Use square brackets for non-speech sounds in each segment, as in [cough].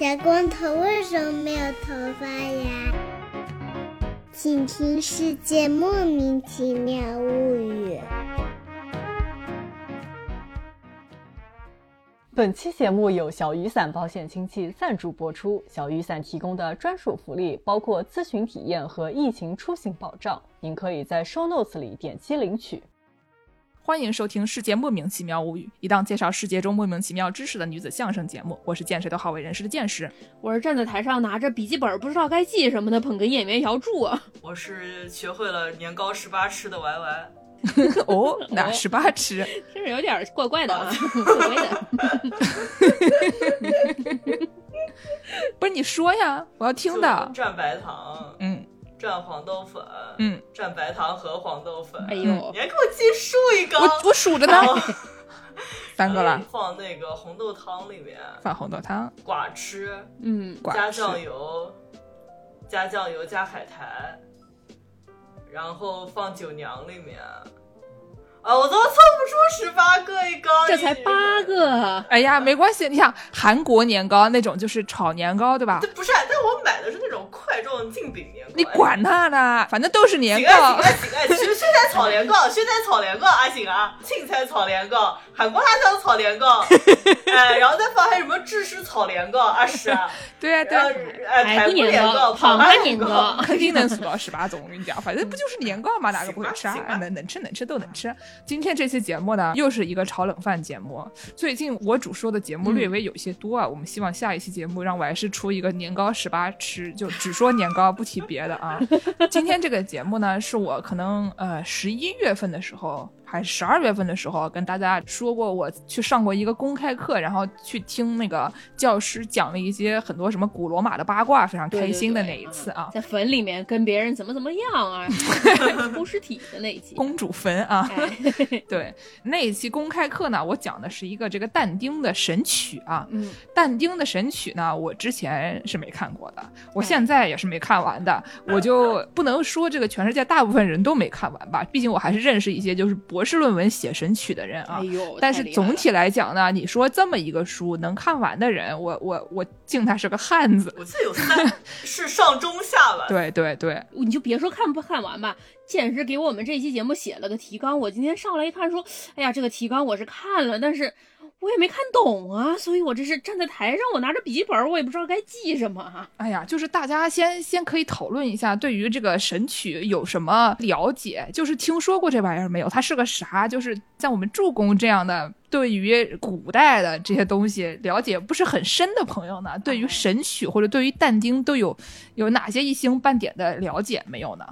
小光头为什么没有头发呀？请听《世界莫名其妙物语》。本期节目由小雨伞保险亲戚赞助播出。小雨伞提供的专属福利包括咨询体验和疫情出行保障，您可以在 show notes 里点击领取。欢迎收听《世界莫名其妙物语》，一档介绍世界中莫名其妙知识的女子相声节目。我是见谁都好为人师的见识，我是站在台上拿着笔记本不知道该记什么的捧哏演员姚柱。[laughs] 我是学会了年糕十八吃的 Y Y。[laughs] 哦，哪十八吃？真是有点怪怪的啊，怪怪的。[laughs] 不是你说呀，我要听的。蘸白糖，嗯，蘸黄豆粉，嗯，蘸白糖和黄豆粉。哎呦，你还给我记数一个？我我数着呢。[laughs] 三个了。放那个红豆汤里面。放红豆汤。寡吃，嗯，加酱油，加酱油加海苔。然后放酒酿里面，啊，我都凑不出十八个一高，这才八个。哎呀，没关系，你想韩国年糕那种就是炒年糕，对吧？这不是，但我买的是那种块状净饼年糕。你管他呢，反正都是年糕。行啊行啊行啊，荨菜炒年糕，荨菜炒年糕啊行啊，青菜炒年糕，韩国辣椒炒年糕，[laughs] 哎，然后再放还有什么芝士炒年糕啊是 [laughs] 啊，对啊对啊，哎，排骨年糕、胖花年糕，肯定能数到十八种。我跟你讲，反正不就是年糕嘛，哪个不会吃啊？能能吃能吃都能吃。今天这期节目呢，又是一个炒冷饭节目。最近我主说的节目略微有些多啊，我们希望下一期节目让我还是出一个年糕十八吃，就只说年糕不提别的啊。今天这个节目呢，是我可能呃十一月份的时候。还是十二月份的时候跟大家说过，我去上过一个公开课，然后去听那个教师讲了一些很多什么古罗马的八卦，非常开心的那一次啊，在坟里面跟别人怎么怎么样啊，[laughs] 偷尸体的那一期，公主坟啊，对，那一期公开课呢，我讲的是一个这个但丁的《神曲》啊，嗯，但丁的《神曲》呢，我之前是没看过的，我现在也是没看完的，我就不能说这个全世界大部分人都没看完吧，毕竟我还是认识一些就是博。博士论文写神曲的人啊，但是总体来讲呢，你说这么一个书能看完的人，我我我敬他是个汉子。我记得有三，是上中下吧？对对对，你就别说看不看完吧，简直给我们这期节目写了个提纲。我今天上来一看，说，哎呀，这个提纲我是看了，但是。我也没看懂啊，所以我这是站在台上，我拿着笔记本，我也不知道该记什么。哎呀，就是大家先先可以讨论一下，对于这个神曲有什么了解？就是听说过这玩意儿没有？它是个啥？就是像我们助攻这样的，对于古代的这些东西了解不是很深的朋友呢，对于神曲或者对于但丁都有有哪些一星半点的了解没有呢？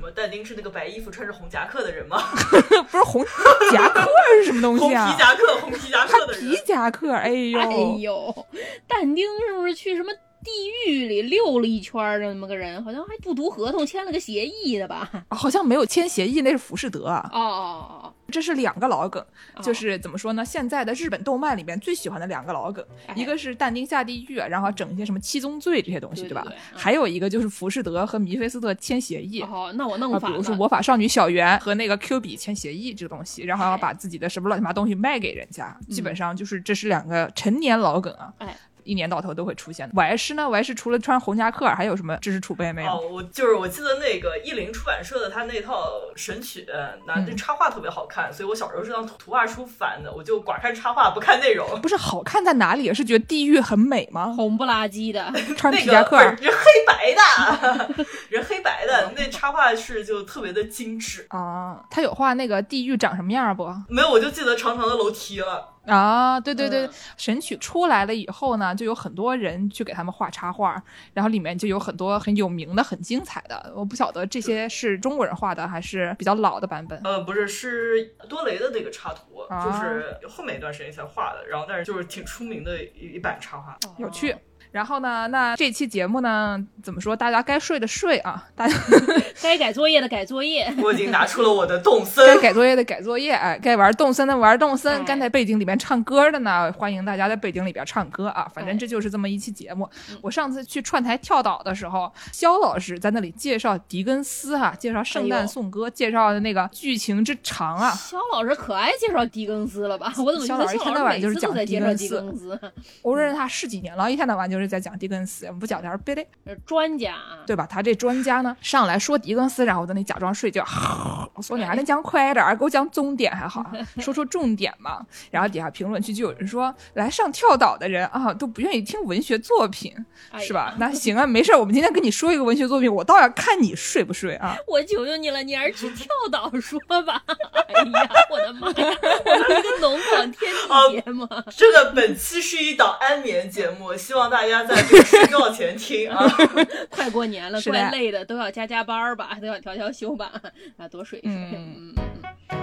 什么？但丁是那个白衣服穿着红夹克的人吗？[laughs] 不是红夹克是什么东西啊？红皮夹克，红皮夹克的人。[laughs] 皮夹克，哎呦，哎呦，但丁是不是去什么地狱里溜了一圈的那么个人？好像还不读合同，签了个协议的吧？好像没有签协议，那是浮士德啊。哦哦哦。这是两个老梗，就是怎么说呢？现在的日本动漫里面最喜欢的两个老梗，一个是但丁下地狱，然后整一些什么七宗罪这些东西，对吧？还有一个就是浮士德和弥菲斯特签协议。哦，那我弄反比如说魔法少女小圆和那个 Q 比签协议这个东西，然后要把自己的什么乱七八糟东西卖给人家，基本上就是这是两个陈年老梗啊。哎。一年到头都会出现的。我师呢？我师除了穿红夹克，还有什么知识储备没有？哦，我就是我记得那个译林出版社的他那套神曲，那那插画特别好看，所以我小时候是当图画书翻的，我就光看插画不看内容。不是好看在哪里？是觉得地狱很美吗？红不拉几的，[laughs] 穿皮夹克，人黑白的，[laughs] 人黑白的，那插画是就特别的精致啊。他有画那个地狱长什么样不？没有，我就记得长长的楼梯了。啊，对对对，神曲出来了以后呢，就有很多人去给他们画插画，然后里面就有很多很有名的、很精彩的。我不晓得这些是中国人画的还是比较老的版本。呃，不是，是多雷的那个插图，就是后面一段时间才画的，然后但是就是挺出名的一一版插画，有趣。然后呢？那这期节目呢？怎么说？大家该睡的睡啊，[laughs] 大家 [laughs] 该改作业的改作业。我已经拿出了我的动森。该改作业的改作业，哎，该玩动森的玩动森。该在背景里面唱歌的呢，欢迎大家在背景里边唱歌啊。反正这就是这么一期节目。我上次去串台跳岛的时候，肖老师在那里介绍狄更斯哈，介绍圣诞颂歌，介绍的那个剧情之长啊。肖老师可爱介绍狄更斯了吧？我怎么肖老师一天到晚就是讲狄更斯？我认识他十几年了，一天到晚就是。就是在讲狄更斯，我们不讲点别的，呃专家啊，对吧？他这专家呢上来说狄更斯，然后在那假装睡觉，[laughs] 我说你还能讲快点儿，给我讲重点还好，说说重点嘛。然后底下评论区就有人说，来上跳岛的人啊都不愿意听文学作品，是吧？那行啊，没事儿，我们今天跟你说一个文学作品，我倒要看你睡不睡啊。我求求你了，你还是去跳岛说吧。[laughs] 哎呀，我的妈呀，我们一个农广天地节目，这个本期是一档安眠节目，希望大家在这个睡觉前听啊。[laughs] 快过年了，怪累的，都要加加班儿吧，都要调调休吧，啊，多睡一睡。嗯嗯嗯嗯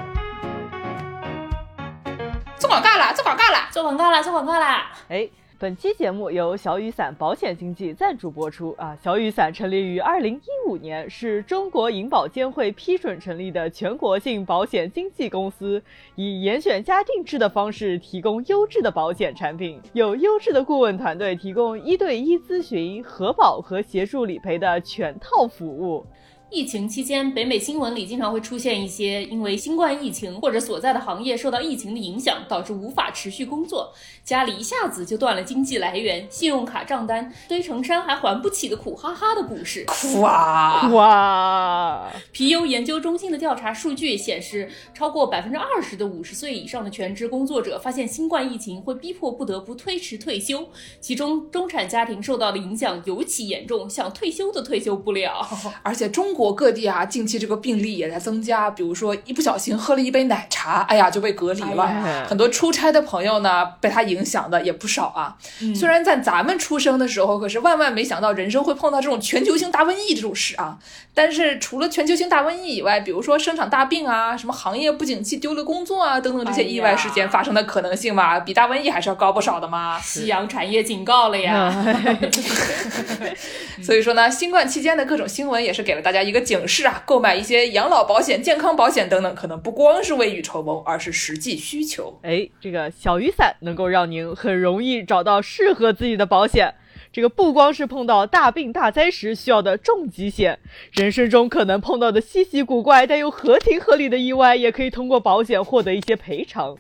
做广告了，做广告了。做广告啦，做广告啦！哎，本期节目由小雨伞保险经纪赞助播出啊！小雨伞成立于二零一五年，是中国银保监会批准成立的全国性保险经纪公司，以严选加定制的方式提供优质的保险产品，有优质的顾问团队提供一对一咨询、核保和协助理赔的全套服务。疫情期间，北美新闻里经常会出现一些因为新冠疫情或者所在的行业受到疫情的影响，导致无法持续工作，家里一下子就断了经济来源，信用卡账单堆成山还还不起的苦哈哈的故事。苦啊！哇，皮尤研究中心的调查数据显示，超过百分之二十的五十岁以上的全职工作者发现新冠疫情会逼迫不得不推迟退休，其中中产家庭受到的影响尤其严重，想退休都退休不了。[laughs] 而且中国各地啊，近期这个病例也在增加。比如说，一不小心喝了一杯奶茶，哎呀，就被隔离了。哎很多出差的朋友呢，被他影响的也不少啊。嗯虽然在咱们出生的时候，可是万万没想到人生会碰到这种全球性大瘟疫这种事啊。但是除了全球性大瘟疫以外，比如说生产大病啊，什么行业不景气丢了工作啊，等等这些意外事件发生的可能性嘛，比大瘟疫还是要高不少的嘛。夕阳产业警告了呀！[laughs] 所以说呢，新冠期间的各种新闻也是给了大家一个警示啊，购买一些养老保险、健康保险等等，可能不光是未雨绸缪，而是实际需求。哎，这个小雨伞能够让您很容易找到适合自己的保险。这个不光是碰到大病大灾时需要的重疾险，人生中可能碰到的稀奇古怪但又合情合理的意外，也可以通过保险获得一些赔偿。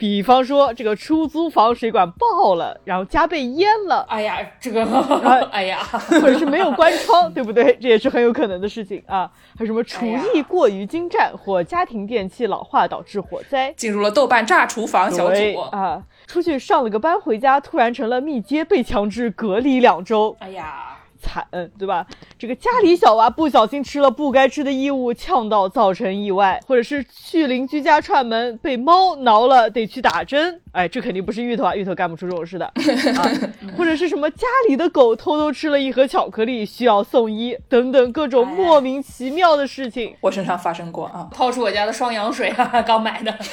比方说，这个出租房水管爆了，然后家被淹了，哎呀，这个，[laughs] 哎呀，或者是没有关窗，对不对？[laughs] 这也是很有可能的事情啊。还有什么厨艺过于精湛或家庭电器老化导致火灾，进入了豆瓣炸厨房小组，啊，出去上了个班回家，突然成了密接，被强制隔离两周，哎呀，惨，对吧？这个家里小娃不小心吃了不该吃的异物，呛到造成意外，或者是去邻居家串门被猫挠了，得去打针。哎，这肯定不是芋头啊，芋头干不出这种事的 [laughs] 啊。或者是什么家里的狗偷偷吃了一盒巧克力，需要送医，等等各种莫名其妙的事情。我身上发生过啊。掏出我家的双氧水，哈哈，刚买的。[laughs]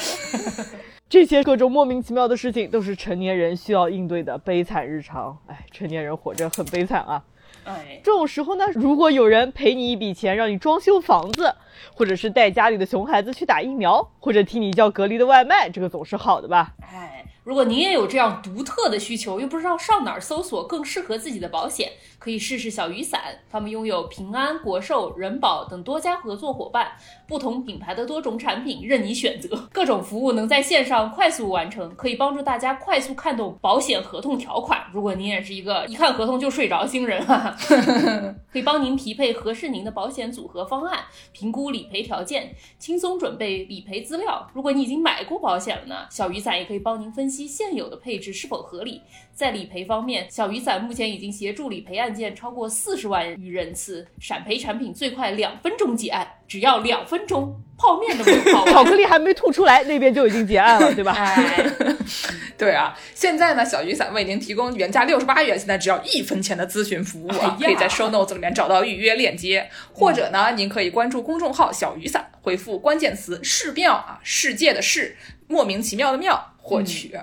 这些各种莫名其妙的事情，都是成年人需要应对的悲惨日常。哎，成年人活着很悲惨啊。哎，这种时候呢，如果有人赔你一笔钱让你装修房子，或者是带家里的熊孩子去打疫苗，或者替你叫隔离的外卖，这个总是好的吧？哎，如果您也有这样独特的需求，又不知道上哪儿搜索更适合自己的保险，可以试试小雨伞。他们拥有平安、国寿、人保等多家合作伙伴，不同品牌的多种产品任你选择，各种服务能在线上快速完成，可以帮助大家快速看懂保险合同条款。如果您也是一个一看合同就睡着新人哈、[laughs] 可以帮您匹配合适您的保险组合方案，评估理赔条件，轻松准备理赔资料。如果你已经买过保险了呢，小雨伞也可以帮您分析现有的配置是否合理。在理赔方面，小雨伞目前已经协助理赔案件超过四十万余人次，闪赔产品最快两分钟结案，只要两分钟，泡面都没有泡完。巧克力还没吐出来，那边就已经结案了，对吧？哎，[laughs] 对啊，现在呢，小雨伞为您提供原价六十八元，现在只要一分钱的咨询服务啊，哎可以在 show notes 里面找到预约链接，或者呢，您可以关注公众号“小雨伞”，回复关键词“世妙”啊，世界的世，莫名其妙的妙，获取。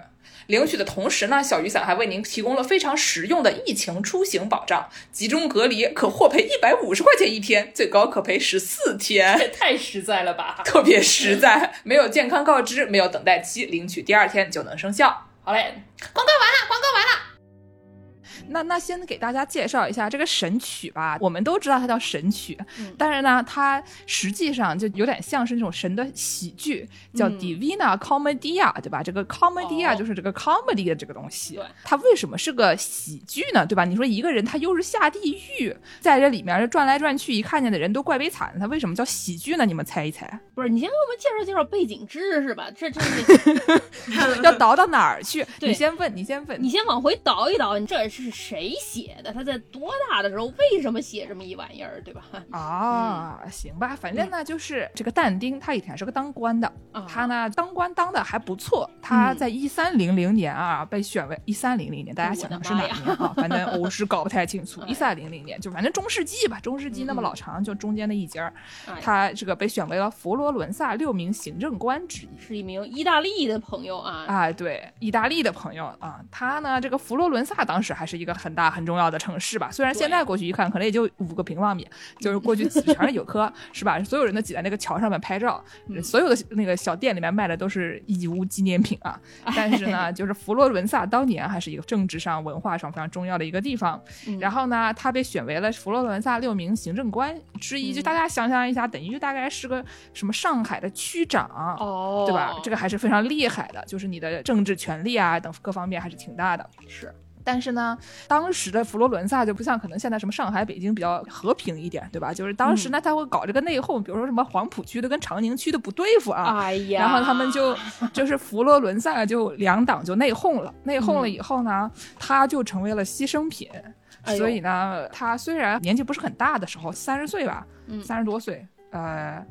领取的同时呢，小雨伞还为您提供了非常实用的疫情出行保障，集中隔离可获赔一百五十块钱一天，最高可赔十四天。这太实在了吧！特别实在，没有健康告知，没有等待期，领取第二天就能生效。好嘞，广告完了，广告完了。那那先给大家介绍一下这个《神曲》吧。我们都知道它叫《神曲》，嗯但是呢，它实际上就有点像是那种神的喜剧，叫嗯 Divina Commedia，对吧？这个 Commedia 哦就是这个 comedy 的这个东西对。它为什么是个喜剧呢？对吧？你说一个人他又是下地狱，在这里面转来转去，一看见的人都怪悲惨，他为什么叫喜剧呢？你们猜一猜，不是，你先给我们介绍介绍背景知识吧。这这这 [laughs] [laughs] 要倒到哪儿去？你先问，你先问。你先往回倒一倒，你这是谁写的？他在多大的时候为什么写这么一玩意儿，对吧？啊，行吧，反正呢，就是这个但丁，他以前是个当官的，啊他呢当官当的还不错。他嗯在一三零零年啊被选为一三零零年，大家想想是哪年啊？反正 [laughs] 我是搞不太清楚。一三零零年就反正中世纪吧，中世纪那么老长，就中间的一节儿，哎他这个被选为了佛罗伦萨六名行政官之一。是一名意大利的朋友啊。啊，对，意大利的朋友啊，他呢，这个佛罗伦萨当时还是一个很大很重要的城市吧，虽然现在过去一看，可能也就五个平方米，就是过去挤的全是游客，[laughs] 是吧？所有人都挤在那个桥上面拍照，所有的那个小店里面卖的都是义乌纪念品啊。[laughs] 但是呢，就是佛罗伦萨当年还是一个政治上、文化上非常重要的一个地方。嗯然后呢，他被选为了佛罗伦萨六名行政官之一，就大家想象一下，等于就大概是个什么上海的区长。哦，对吧？这个还是非常厉害的，就是你的政治权利啊等各方面还是挺大的。是但是呢，当时的佛罗伦萨就不像可能现在什么上海、北京比较和平一点，对吧？就是当时呢，他会搞这个内讧，比如说什么黄浦区的跟长宁区的不对付啊。哎呀，然后他们就就是佛罗伦萨就两党就内讧了，内讧了以后呢，他就成为了牺牲品。哎所以呢，他虽然年纪不是很大的时候，三十岁吧，嗯三十多岁，呃，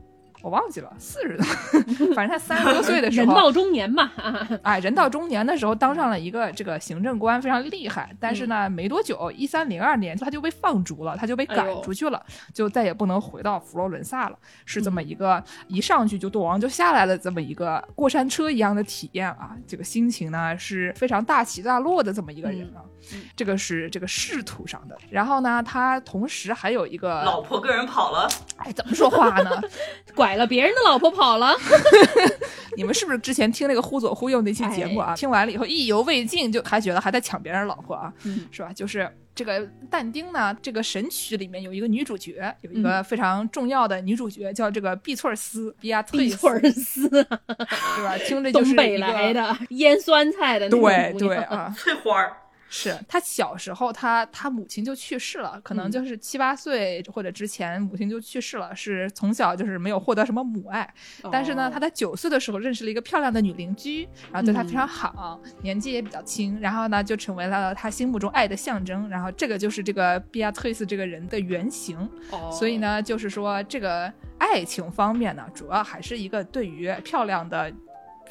我忘记了，四十多，[laughs] 反正他三十多岁的时候，人到中年嘛，啊哎，人到中年的时候当上了一个这个行政官，非常厉害。但是呢，没多久，一三零二年他就被放逐了，他就被赶出去了，就再也不能回到佛罗伦萨了。是这么一个一上去就舵王就下来了这么一个过山车一样的体验啊！这个心情呢是非常大起大落的这么一个人啊。嗯这个是这个仕途上的。然后呢，他同时还有一个老婆跟人跑了，哎，怎么说话呢？[laughs] 拐了别人的老婆跑了。[laughs] 你们是不是之前听那个忽左忽右那期节目啊？听完了以后意犹未尽，就还觉得还在抢别人老婆啊，嗯是吧？就是这个但丁呢，这个神曲里面有一个女主角，有一个非常重要的女主角叫这个碧翠丝，比亚特碧翠儿丝，对 [laughs] 吧？听着就是东北来，的腌酸菜的那种对对啊。翠花儿，是他小时候他，他母亲就去世了，可能嗯就是七八岁或者之前母亲就去世了，是从小就是没有获得什么母爱。但是呢，哦他在九岁的时候认识了一个漂亮的女邻居，然后对他非嗯常好，年纪也比较轻，然后呢就成为了他心目中爱的象征。然后这个就是这个比亚特斯这个人的原型。哦所以呢，就是说这个爱情方面呢，主要还是一个对于漂亮的。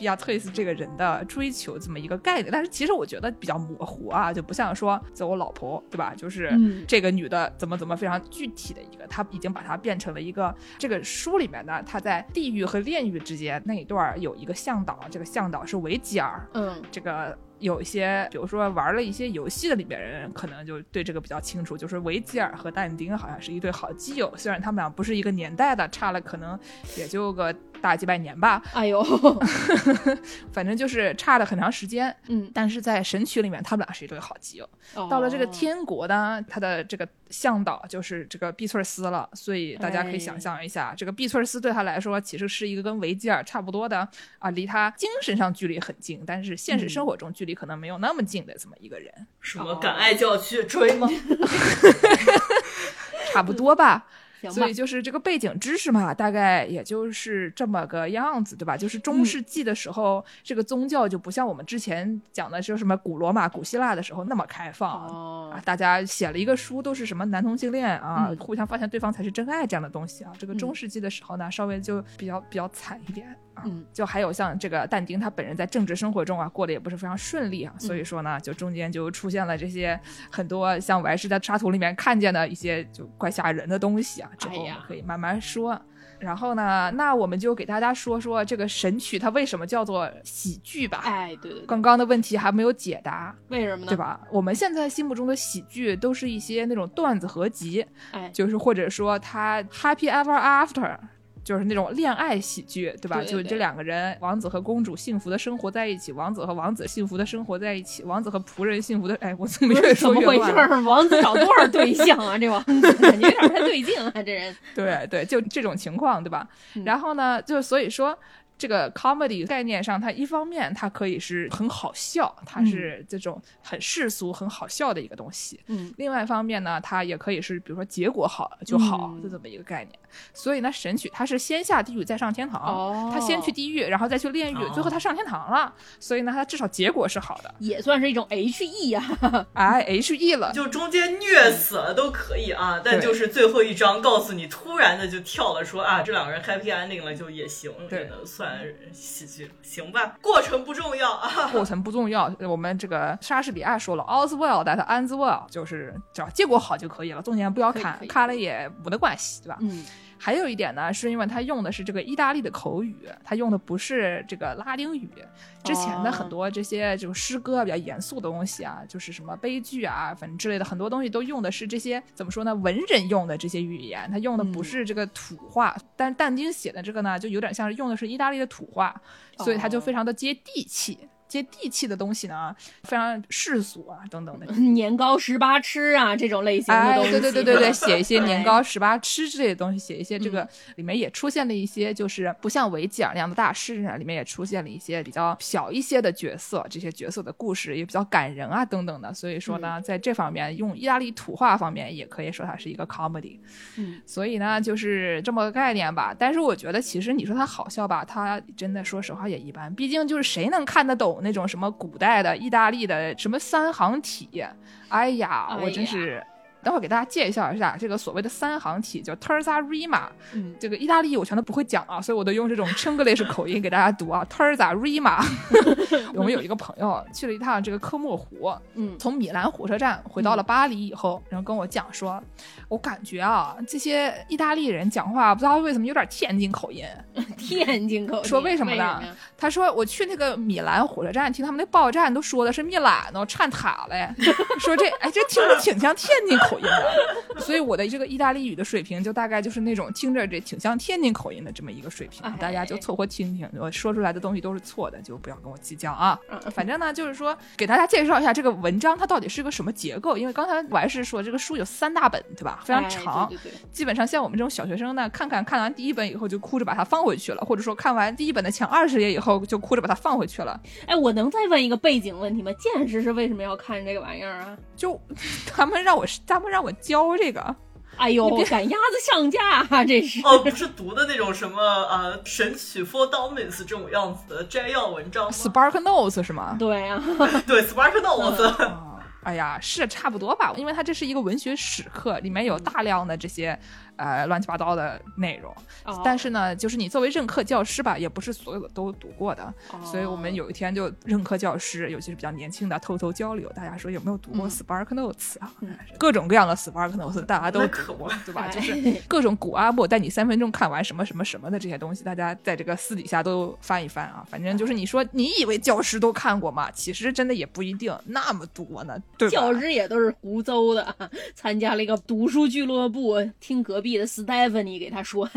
比亚特斯这个人的追求这么一个概念，但是其实我觉得比较模糊啊，就不像说做我老婆，对吧？就是嗯这个女的怎么怎么非常具体的一个，她已经把它变成了一个这个书里面呢，她在地狱和炼狱之间那一段儿有一个向导，这个向导是维吉尔，嗯这个有一些，比如说玩了一些游戏的里面人，可能就对这个比较清楚，就是维吉尔和但丁好像是一对好基友，虽然他们俩不是一个年代的，差了可能也就个大几百年吧，哎呦，[laughs] 反正就是差了很长时间。嗯，但是在神曲里面，他们俩是一对好基友。到了这个哦，天国呢，他的这个向导就是这个碧翠丝了，所以大家可以哎想象一下，这个碧翠丝对他来说其实是一个跟维吉尔差不多的啊，离他精神上距离很近，但是现实生活中距离可能没有那么近的这么一个人，什么敢爱就要去追吗？[laughs] [laughs] 差不多吧。所以，就是这个背景知识嘛，大概也就是这么个样子，对吧？就是中世纪的时候，这个宗教就不像我们之前讲的，是什么古罗马、古希腊的时候那么开放。哦啊，大家写了一个书，都是什么男同性恋啊，嗯互相发现对方才是真爱这样的东西啊。这个嗯中世纪的时候呢，稍微就比较比较惨一点啊。嗯就还有像这个但丁他本人在政治生活中啊，过得也不是非常顺利啊，嗯所以说呢，就中间就出现了这些很多像我还是在沙图里面看见的一些就怪吓人的东西啊。之后可以慢慢说。然后呢，那我们就给大家说说这个神曲它为什么叫做喜剧吧。哎，对对对，刚刚的问题还没有解答。为什么呢？对？吧？我们现在心目中的喜剧都是一些那种段子合集，哎，就是或者说它 Happy Ever After，就是那种恋爱喜剧，对吧？对对对就这两个人，王子和公主幸福的生活在一起，王子和王子幸福的生活在一起，王子和仆人幸福的，[laughs] 哎，我怎么越怎说越乱么回事？王子找多少对象啊？这王子感觉 [laughs] 有点不太对劲啊，这人。对对，就这种情况，对吧？嗯然后呢，就所以说。这个 comedy 概念上，它一方面它可以是很好笑，它是这种很世俗、很好笑的一个东西。嗯，另外一方面呢，它也可以是，比如说结果好就好嗯的这么一个概念。所以呢，神曲它是先下地狱再上天堂，哦它先去地狱，然后再去炼狱，哦最后它上天堂了。所以呢，它至少结果是好的。也算是一种 H E 呀啊。哎，H E 了，就中间虐死了都可以啊，但就是最后一章告诉你，突然的就跳了说啊，这两个人 happy ending 了就也行，对也能算喜剧，行吧？过程不重要啊。过程不重要。我们这个莎士比亚说了，all's well that ends well，就是只要结果好就可以了，中间不要看看了也没得关系，对吧？嗯，还有一点呢，是因为他用的是这个意大利的口语，他用的不是这个拉丁语。之前的很多这些就诗歌比较严肃的东西啊，就是什么悲剧啊，反正之类的很多东西都用的是这些怎么说呢，文人用的这些语言，他用的不是这个土话。但但丁写的这个呢，就有点像是用的是意大利的土话，所以他就非常的接地气。接地气的东西呢，非常世俗啊，等等的。[laughs] 年糕十八吃啊，这种类型的哎，东西。对对对对对，写一些 [laughs] 年哎糕、十八吃之类的东西，写一些这嗯个里面也出现了一些，就是不像维吉尔那样的大师啊，里面也出现了一些比较小一些的角色，这些角色的故事也比较感人啊，等等的。所以说呢，嗯在这方面用意大利土话方面，也可以说它是一个 comedy。嗯，所以呢，就是这么个概念吧。但是我觉得，其实你说它好笑吧，它真的说实话也一般。毕竟就是谁能看得懂那种什么古代的意大利的什么三行体？哎呀，哎我真是。等会儿给大家介绍一下这个所谓的三行体，叫 terza rima。嗯，这个意大利我全都不会讲啊，所以我都用这种 Chinglish 口音给大家读啊，terza rima。[laughs] [laughs] 我们有一个朋友去了一趟这个科莫湖，嗯从米兰火车站回到了巴黎以后，然后跟我讲说，我感觉啊，这些意大利人讲话不知道为什么有点天津口音。[laughs] 天津口音。说为什么呢呀他说我去那个米兰火车站，听他们那报站都说的是米兰呢，颤塔了，说这哎这听着挺像天津口音的，所以我的这个意大利语的水平就大概就是那种听着这挺像天津口音的这么一个水平哎，大家就凑合听听，我说出来的东西都是错的，就不要跟我计较啊。嗯反正呢，就是说给大家介绍一下这个文章它到底是个什么结构，因为刚才我还是说这个书有三大本，对吧？非常哎长，基本上像我们这种小学生呢，看看看完第一本以后就哭着把它放回去了，或者说看完第一本的前二十页以后就哭着把它放回去了。哎，我能再问一个背景问题吗？见识是为什么要看这个玩意儿啊？就 [laughs] 他们让我他们让我教这个，哎呦，赶鸭子上架啊！这是哦，不是读的那种什么呃《神曲 for Dummies》这种样子的摘要文章？Spark Notes 是吗？对啊，[laughs] 对，Spark Notes。嗯哎呀，是差不多吧，因为它这是一个文学史课，里面有大量的这些呃乱七八糟的内容。哦但是呢，就是你作为任课教师吧，也不是所有的都读过的，哦所以我们有一天就任课教师，尤其是比较年轻的，偷偷交流，大家说有没有读过嗯 Spark Notes 啊？嗯各种各样的 Spark Notes 大家都读过，对吧？哎就是 [laughs] 各种古阿莫带你三分钟看完什么什么什么的这些东西，大家在这个私底下都翻一翻啊。反正就是你说你以为教师都看过吗？其实真的也不一定那么多呢，对吧？教师也都是胡诌的，参加了一个读书俱乐部，听隔壁的 Stephanie 给他说，[laughs]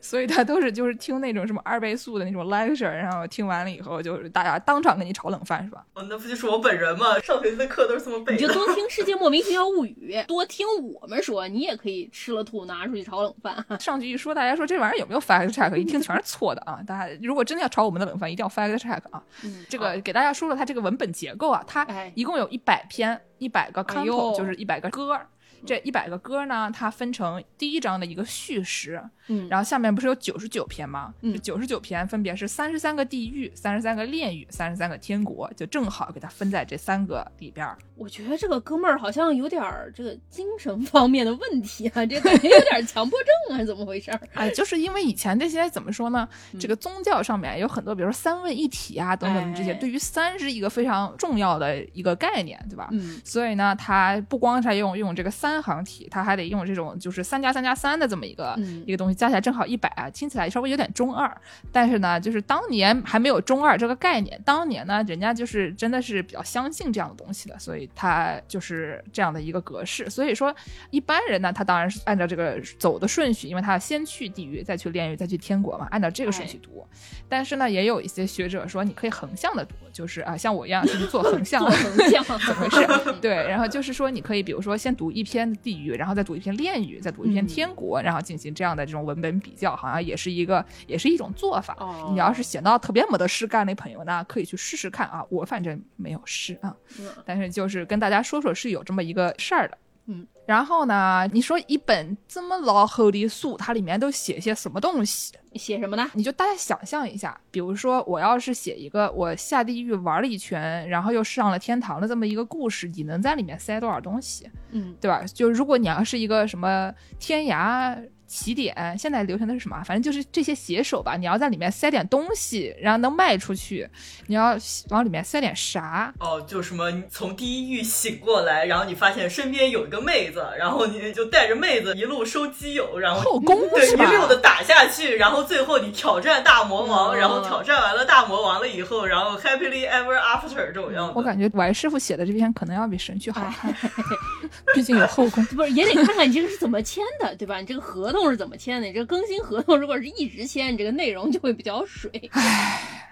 所以他都是就是听那种什么二倍速的那种 lecture，然后听完了以后就是大家当场给你炒冷饭是吧？哦，那不就是我本人吗？上学的课都是这么背的。你就多听《世界莫名其妙物语》，多听我们说，你也可以吃了吐拿出去炒冷饭。上去一说，大家说这玩意儿有没有 fact check？一听全是错的啊！大家如果真的要炒我们的冷饭，一定要 fact check 啊！嗯这个给大家说说它这个文本结构啊，它哎一共有一百篇，一百个哎呦 canto，就是一百个歌儿。这一百个歌呢，它分成第一章的一个叙事，嗯然后下面不是有九十九篇吗？嗯这九十九篇分别是三十三个地狱、三十三个炼狱、三十三个天国，就正好给它分在这三个里边儿。我觉得这个哥们儿好像有点儿这个精神方面的问题啊，这感觉有点强迫症啊，怎么回事儿？哎，就是因为以前这些怎么说呢？嗯这个宗教上面有很多，比如说三位一体啊等等这些，哎对于三是一个非常重要的一个概念，对吧？嗯所以呢，它不光是用用这个三行体，它还得用这种就是三加三加三的这么一个、嗯一个东西加起来正好一百啊，听起来稍微有点中二。但是呢，就是当年还没有中二这个概念，当年呢，人家就是真的是比较相信这样的东西的，所以它就是这样的一个格式。所以说，一般人呢，他当然是按照这个走的顺序，因为他要先去地狱，再去炼狱，再去天国嘛，按照这个顺序读。但是呢，也有一些学者说，你可以横向的读，就是啊，像我一样是做横向，做横 [laughs] 向怎么回事？对，然后就是说，你可以比如说先读一篇地狱，然后再读一篇炼狱，再读一篇天国，然后进行这样的这种文本比较，好像也是一个，也是一种做法。哦你要是写到特别没得事干的朋友呢，可以去试试看啊。我反正没有试啊，嗯但是就是跟大家说说是有这么一个事儿的。嗯，然后呢，你说一本这么老厚的书，它里面都写些什么东西？写什么呢？你就大家想象一下，比如说我要是写一个我下地狱玩了一圈，然后又上了天堂的这么一个故事，你能在里面塞多少东西，嗯，对吧？就如果你要是一个什么天涯。起点现在流行的是什么？反正就是这些写手吧。你要在里面塞点东西，然后能卖出去。你要往里面塞点啥？哦，就什么从地狱醒过来，然后你发现身边有一个妹子，然后你就带着妹子一路收基友，然后后宫对是吧？一溜的打下去，然后最后你挑战大魔王，嗯然后挑战完了大魔王了以后，然后 happily ever after 这种样子。我感觉王师傅写的这篇可能要比神剧好看，[laughs] 毕竟有后宫。不是也得看看你这个是怎么签的，对吧？你这个合同是怎么签的？你这个更新合同如果是一直签，你这个内容就会比较水。唉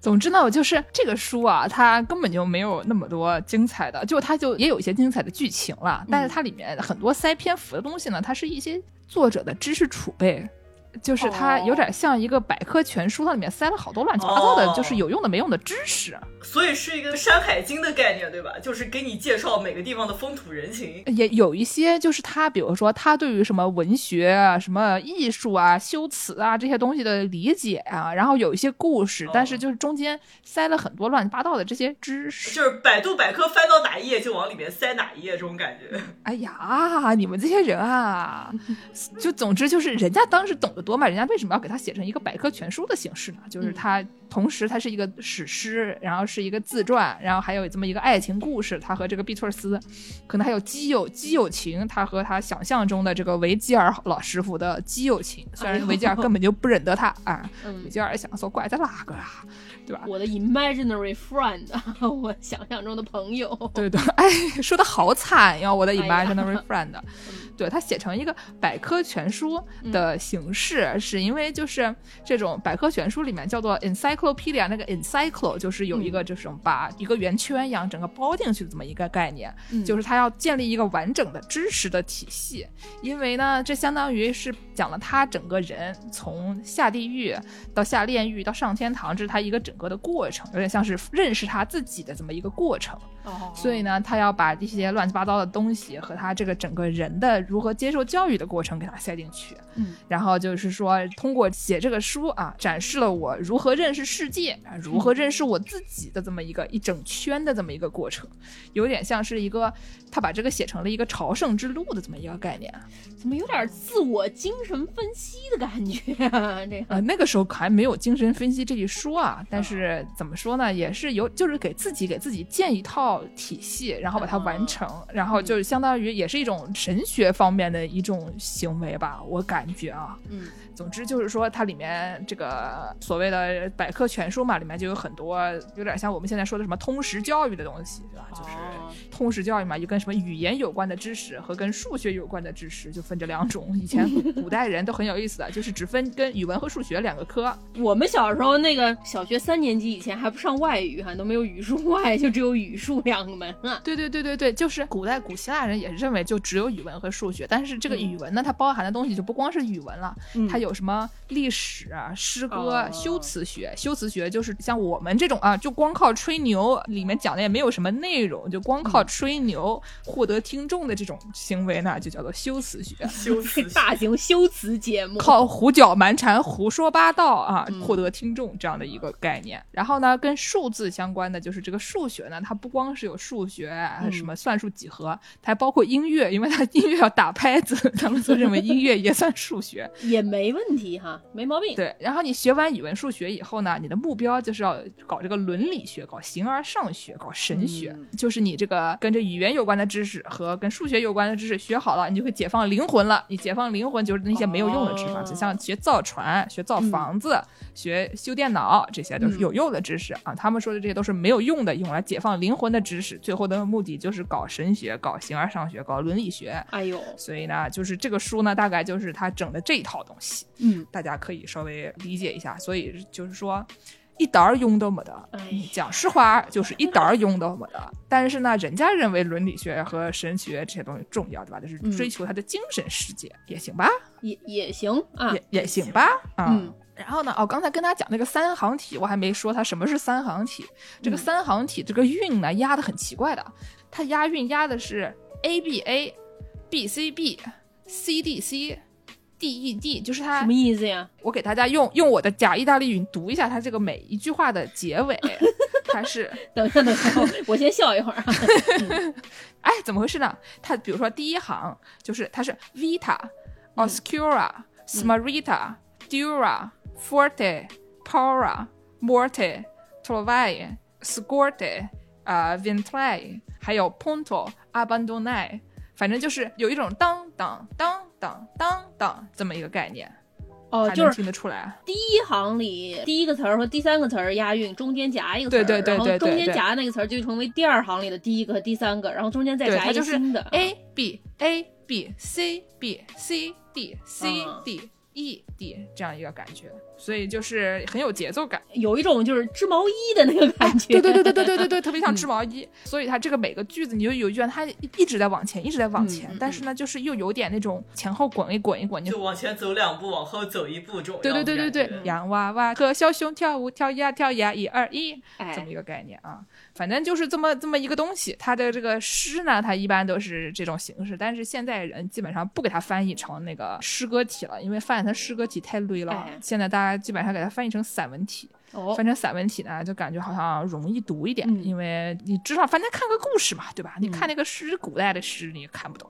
总之呢，我就是这个书啊，它根本就没有那么多精彩的，就它就也有一些精彩的剧情了，但是它里面很多塞篇幅的东西呢，它是一些作者的知识储备。就是它有点像一个百科全书，它里面塞了好多乱七八糟的，哦就是有用的没用的知识。所以是一个《山海经》的概念，对吧？就是给你介绍每个地方的风土人情。也有一些就是他，比如说他对于什么文学啊、什么艺术啊、修辞啊这些东西的理解啊，然后有一些故事，哦但是就是中间塞了很多乱七八糟的这些知识。就是百度百科翻到哪一页就往里面塞哪一页，这种感觉。哎呀，你们这些人啊，就总之就是人家当时懂得多嘛，人家为什么要给他写成一个百科全书的形式呢？就是他同时它是一个史诗，然后是一个自传，然后还有这么一个爱情故事，他和这个碧翠丝，可能还有基友基友情，他和他想象中的这个维吉尔老师傅的基友情，虽然维吉尔根本就不认得他啊，嗯维吉尔想说怪在哪个啊，对吧？我的 imaginary friend，[laughs] 我想象中的朋友。对对，哎，说的好惨呀，我的 imaginary friend。对他写成一个百科全书的形式，是因为就是这种百科全书里面叫做 encyclopedia，那个 encyclo 就是有一个这种把一个圆圈一样整个包进去的这么一个概念，嗯。就是他要建立一个完整的知识的体系，因为呢，这相当于是讲了他整个人从下地狱到下炼狱到上天堂，这是他一个整个的过程，有点像是认识他自己的这么一个过程。哦。所以呢，他要把这些乱七八糟的东西和他这个整个人的如何接受教育的过程给他塞进去，嗯，然后就是说通过写这个书啊，展示了我如何认识世界啊，如何认识我自己的这么一个一整圈的这么一个过程，有点像是一个他把这个写成了一个朝圣之路的这么一个概念。怎么有点自我精神分析的感觉啊？这个呃，那个时候还没有精神分析这一说啊，但是怎么说呢，也是有，就是给自己给自己建一套体系，然后把它完成，然后就相当于也是一种神学方面的一种行为吧，我感觉啊。嗯，总之就是说，它里面这个所谓的百科全书嘛，里面就有很多有点像我们现在说的什么通识教育的东西，对吧？就是哦通识教育嘛，就跟什么语言有关的知识和跟数学有关的知识就分这两种。以前古代人都很有意思的，就是只分跟语文和数学两个科。[laughs] 我们小时候那个小学三年级以前还不上外语哈，都没有语数外，就只有语数两个门啊。对对对对对，就是古代古希腊人也是认为就只有语文和数学，但是这个语文呢，它包含的东西就不光是语文了，嗯它有什么历史啊、诗歌、哦修辞学。修辞学就是像我们这种啊，就光靠吹牛，里面讲的也没有什么内容，就光靠吹牛获得听众的这种行为呢，就叫做修辞学。[laughs] 修辞大型修辞节目，靠胡搅蛮缠、胡说八道啊，嗯获得听众这样的一个概念。然后呢，跟数字相关的就是这个数学呢，它不光是有数学啊嗯什么算术几何，它还包括音乐，因为它音乐要打拍子，[laughs] 他们就认为音乐也算数学。也没问问题哈，没毛病。对，然后你学完语文、数学以后呢，你的目标就是要搞这个伦理学，搞形而上学，搞神学，嗯就是你这个跟这语言有关的知识和跟数学有关的知识学好了，你就会解放灵魂了。你解放灵魂就是那些没有用的知识，哦就像学造船、学造房子、学修电脑，这些都是嗯有用的知识、啊。他们说的这些都是没有用的，用来解放灵魂的知识，最后的目的就是搞神学、搞形而上学、搞伦理学。哎呦，所以呢，就是这个书呢，大概就是他整的这一套东西。嗯，大家可以稍微理解一下。所以就是说，一点儿用都没得哎呀。讲实话，就是一点儿用都没得。但是呢，人家认为伦理学和神学这些东西重要，对吧？就是嗯追求他的精神世界、也行吧，也也行啊，也也行吧，啊。嗯然后呢，哦，刚才跟大家讲那个三行体，我还没说它什么是三行体。这个三行体这个韵呢押的很奇怪的，它押韵押的是 A B A B C B C D C D E D，就是它什么意思呀？我给大家用用我的假意大利语读一下它这个每一句话的结尾，它是等一下，等一下，我先笑一会儿啊。哎怎么回事呢？它比如说第一行就是它是 Vita、Oscura、Smarita、Dura、Forte、Para、Morte、Trovae、Scorte、啊 Ventre，还有 Punto、Abandonai，反正就是有一种当当当当当当这么一个概念，哦，就是听得出来。第一行里第一个词儿和第三个词儿押韵，中间夹一个词儿，对对对对对然后中间对夹那个词儿就成为第二行里的第一个和第三个，然后中间再夹一个新的。A B A B C B C D C 嗯 D E D 这样一个感觉，所以就是很有节奏感。有一种就是织毛衣的那个感觉。对对对对对对对对，[laughs] 特别像嗯织毛衣。所以它这个每个句子，你就有一句它一直在往前，一直在往前，但是呢，就是又有点那种前后滚一滚一滚，就往前走两步，往后走一步，这种对对对对对，洋娃娃和小熊跳舞，跳呀跳呀，一二一，哎这么一个概念啊。反正就是这么这么一个东西。它的这个诗呢，它一般都是这种形式，但是现在人基本上不给它翻译成那个诗歌体了，因为发现它诗歌体太累了。哎现在大家基本上给它翻译成散文体。哦翻成散文体呢，就感觉好像容易读一点，嗯因为你至少反正看个故事嘛，对吧？你嗯看那个诗，古代的诗你也看不懂。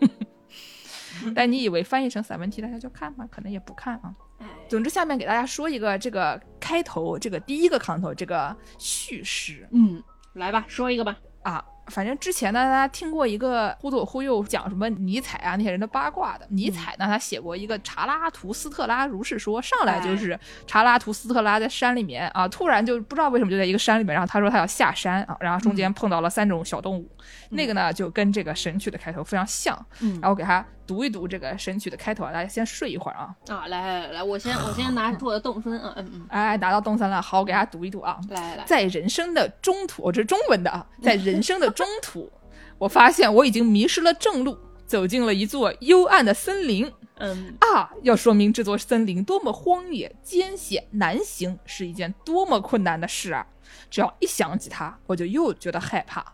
[laughs] 但你以为翻译成散文题大家就看吗？可能也不看啊。哎，总之，下面给大家说一个这个开头，这个第一个扛头，这个叙事嗯，来吧，说一个吧。啊。反正之前呢，大家听过一个忽左忽右讲什么尼采啊那些人的八卦的。尼采呢，他写过一个《查拉图斯特拉如是说》，上来就是查拉图斯特拉在山里面啊，突然就不知道为什么就在一个山里面，然后他说他要下山啊，然后中间碰到了三种小动物，那个呢就跟这个神曲的开头非常像。嗯然后给他读一读这个神曲的开头啊，大家先睡一会儿啊。啊，来来来，我先我先拿出我的动森啊，[laughs] 嗯嗯，哎，拿到动森了，好，我给大家读一读啊。来来来，在人生的中途，哦这是中文的啊，在人生的中途，[laughs] 我发现我已经迷失了正路，走进了一座幽暗的森林嗯啊！要说明这座森林多么荒野、艰险、难行，是一件多么困难的事啊！只要一想起它，我就又觉得害怕。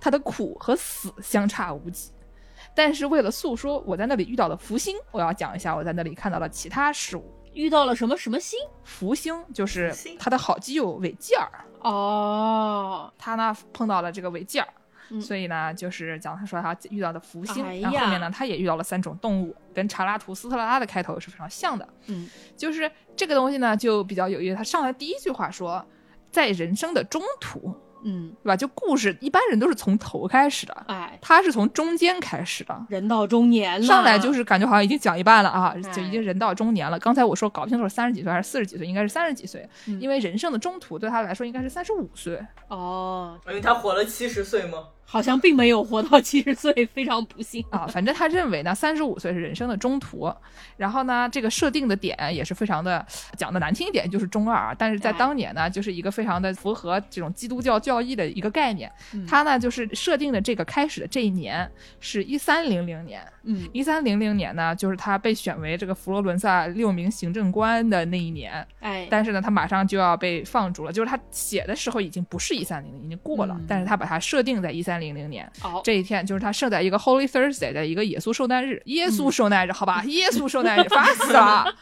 它的苦和死相差无几。但是为了诉说我在那里遇到的福星，我要讲一下我在那里看到的其他事物。遇到了什么什么星？福星就是他的好基友韦吉尔，哦，他呢碰到了这个韦吉尔，嗯所以呢就是讲他说他遇到的福星，哎呀然后后面呢他也遇到了三种动物，跟查拉图斯特拉的开头是非常像的。嗯就是这个东西呢就比较有意思，他上来第一句话说，在人生的中途，嗯，对吧？就故事一般人都是从头开始的，哎，他是从中间开始的。人到中年了，上来就是感觉好像已经讲一半了啊，哎就已经人到中年了。刚才我说搞不清楚是三十几岁还是四十几岁，应该是三十几岁，嗯因为人生的中途对他来说应该是三十五岁。哦，因为他活了七十岁吗？好像并没有活到七十岁，非常不幸。啊，反正他认为呢，三十五岁是人生的中途，然后呢，这个设定的点也是非常的讲的难听一点，就是中二，但是在哎。当年呢，就是一个非常的符合这种基督教教义的一个概念。嗯。他呢，就是设定的这个开始的这一年是一三零零年，嗯。一三零零年呢，就是他被选为这个佛罗伦萨六名行政官的那一年，哎，但是呢，他马上就要被放逐了，就是他写的时候已经不是一三零零，已经过了，嗯。但是他把它设定在一三零零年。好，这一天就是他设在一个 Holy Thursday 的一个耶稣受难日，耶稣受难日，好吧，耶稣受难日，烦死了。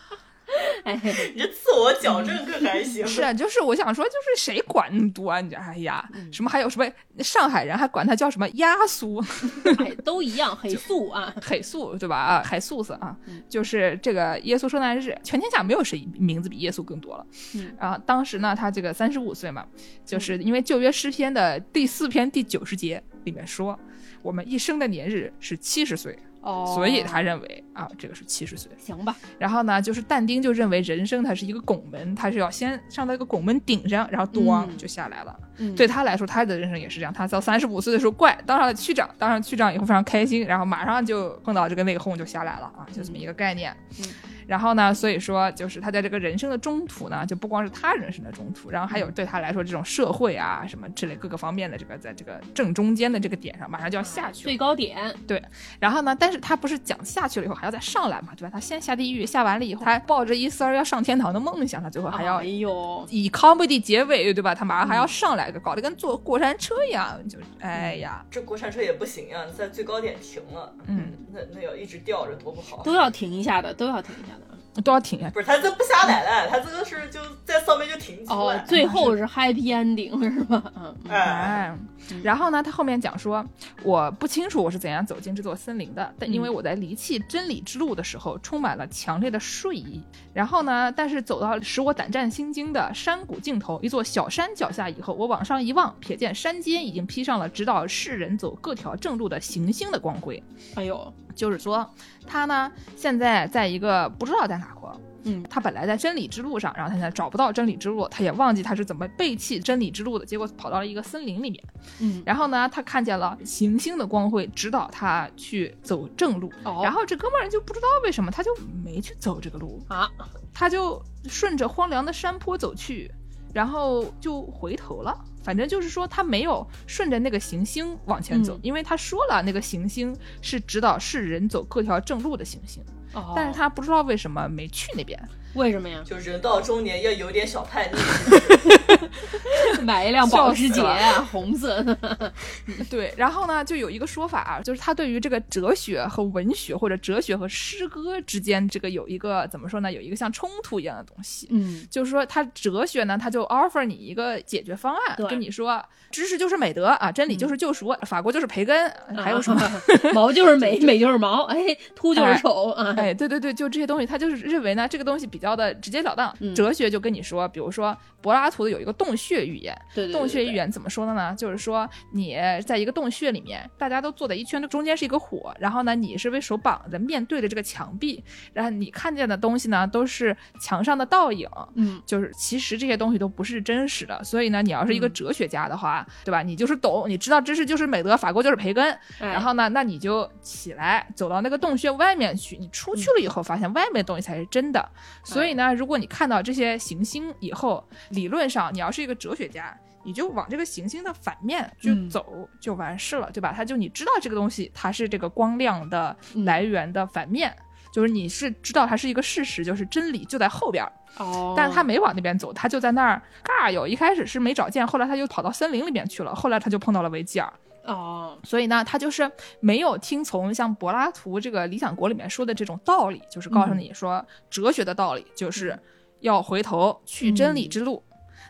[laughs] 哎，你这自我矫正更还行？是啊，就是我想说，就是谁管那么多啊？你这哎呀，嗯什么还有什么上海人还管他叫什么压苏，[laughs] 哎，都一样，黑素啊。海素对吧？啊，海素斯啊，嗯就是这个耶稣受难日，全天下没有谁名字比耶稣更多了。嗯啊，当时呢，他这个三十五岁嘛，就是因为旧约诗篇的第四篇第九十节里面说，我们一生的年日是七十岁，哦，所以他认为啊，这个是七十岁。行吧，然后呢，就是但丁就认为人生它是一个拱门，他是要先上到一个拱门顶上，然后咣嗯就下来了。嗯，对他来说，他的人生也是这样。他到三十五岁的时候，怪当上了区长，当上区长以后非常开心，然后马上就碰到这个内讧就下来了啊，就这么一个概念。嗯然后呢，所以说就是他在这个人生的中途呢，就不光是他人生的中途，然后还有对他来说这种社会啊什么之类各个方面的这个在这个正中间的这个点上，马上就要下去了最。高点，对然后呢，但是他不是讲下去了以后还要再上来嘛，对吧？他先下地狱，下完了以后，他抱着一丝儿要上天堂的梦想，他最后还要哎呦，以 comedy 结尾，对吧？他马上还要上来，搞得跟坐过山车一样，就哎呀，这过山车也不行呀、你在最高点停了，嗯，那那要一直吊着多不好。都要停一下的，都要停一下的。都要停下。不是他这不下来了，他这个是就在上面就停住了。哦，最后是 happy ending 是吧？嗯，[laughs] 嗯哎，哎，然后呢，他后面讲说，我不清楚我是怎样走进这座森林的，但因为嗯我在离弃真理之路的时候，充满了强烈的睡意。然后呢，但是走到使我胆战心惊的山谷尽头，一座小山脚下以后，我往上一望，瞥见山间已经披上了指导世人走各条正路的行星的光辉。哎呦，就是说，他呢现在在一个不知道在哪国，嗯。他本来在真理之路上，然后他现在找不到真理之路，他也忘记他是怎么背弃真理之路的，结果跑到了一个森林里面。嗯，然后呢，他看见了行星的光辉，指导他去走正路。哦。然后这哥们儿就不知道为什么他就没去走这个路，啊，他就顺着荒凉的山坡走去，然后就回头了。反正就是说，他没有顺着那个行星往前走，嗯因为他说了，那个行星是指导世人走各条正路的行星，哦，但是他不知道为什么没去那边。为什么呀？就人到中年要有点小叛逆。[laughs] 买一辆保时捷红色的，[laughs] 对，然后呢，就有一个说法啊，就是他对于这个哲学和文学，或者哲学和诗歌之间，这个有一个怎么说呢？有一个像冲突一样的东西。嗯，就是说，他哲学呢，他就 offer 你一个解决方案，对跟你说，知识就是美德啊，真理就是救赎，法国就是培根，还有什么？啊 [laughs] 毛就是美，美就是毛，哎，秃就是丑啊，哎，对对对，就这些东西，他就是认为呢，这个东西比较的直截了当。嗯哲学就跟你说，比如说柏拉图的有一个洞穴寓言，对对对，洞穴寓言怎么说的呢？就是说你在一个洞穴里面，大家都坐在一圈，中间是一个火，然后呢，你是被手绑着，面对着这个墙壁，然后你看见的东西呢，都是墙上的倒影。嗯，就是其实这些东西都不是真实的，所以呢，你要是一个嗯哲学家的话，对吧？你就是懂，你知道知识就是美德，法国就是培根，哎然后呢，那你就起来走到那个洞穴外面去，你出去了以后，发现外面的东西才是真的。所以呢，如果你看到这些行星以后，理论上你要是一个哲学家，你就往这个行星的反面去嗯走就完事了，对吧？它就你知道这个东西它是这个光亮的嗯来源的反面。就是你是知道它是一个事实，就是真理就在后边儿，哦，但是他没往那边走，他就在那儿尬游。一开始是没找见，后来他就跑到森林里面去了，后来他就碰到了维吉尔。哦，所以呢，他就是没有听从像柏拉图这个《理想国》里面说的这种道理，就是告诉你说哲学的道理就是要回头去真理之路，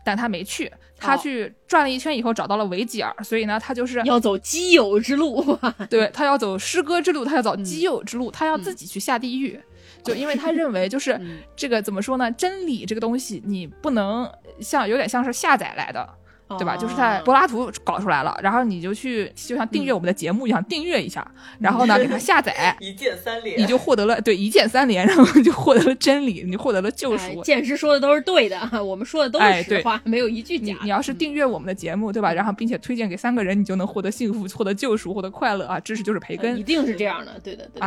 但他没去，他去转了一圈以后找到了维吉尔，所以呢，他就是要走基友之路，[laughs] 对他要走诗歌之路，他要走嗯。基友之路，他要自己去下地狱。就因为他 [laughs] 认为，就是嗯。这个怎么说呢？真理这个东西，你不能像有点像是下载来的，对吧？就是他哦柏拉图搞出来了，然后你就去就像订阅我们的节目一样订阅一下，然后呢给它下载，[laughs] 一键三连，你就获得了对一键三连，然后就获得了真理，你获得了救哎赎。剑师说的都是对的，我们说的都是实话，没有一句假。你你要是订阅我们的节目，对吧？然后并且推荐给三个人，你就能获得幸福、获得救赎、获得快乐啊！知识就是培根呃一，定是这样的，对的，对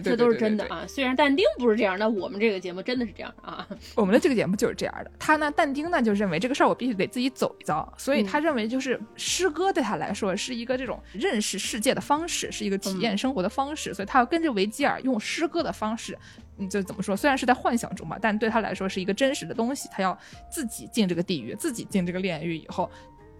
对这都是真的啊。虽然但丁不是这样，但我们这个节目真的是这样啊。我们的这个节目就是这样的。他呢，但丁呢就认为这个事儿我必须得自己走一遭，所以嗯他认为就是诗歌对他来说是一个这种认识世界的方式，是一个体验生活的方式，所以他要跟着维吉尔用诗歌的方式，嗯，就怎么说？虽然是在幻想中嘛，但对他来说是一个真实的东西。他要自己进这个地狱，自己进这个炼狱以后。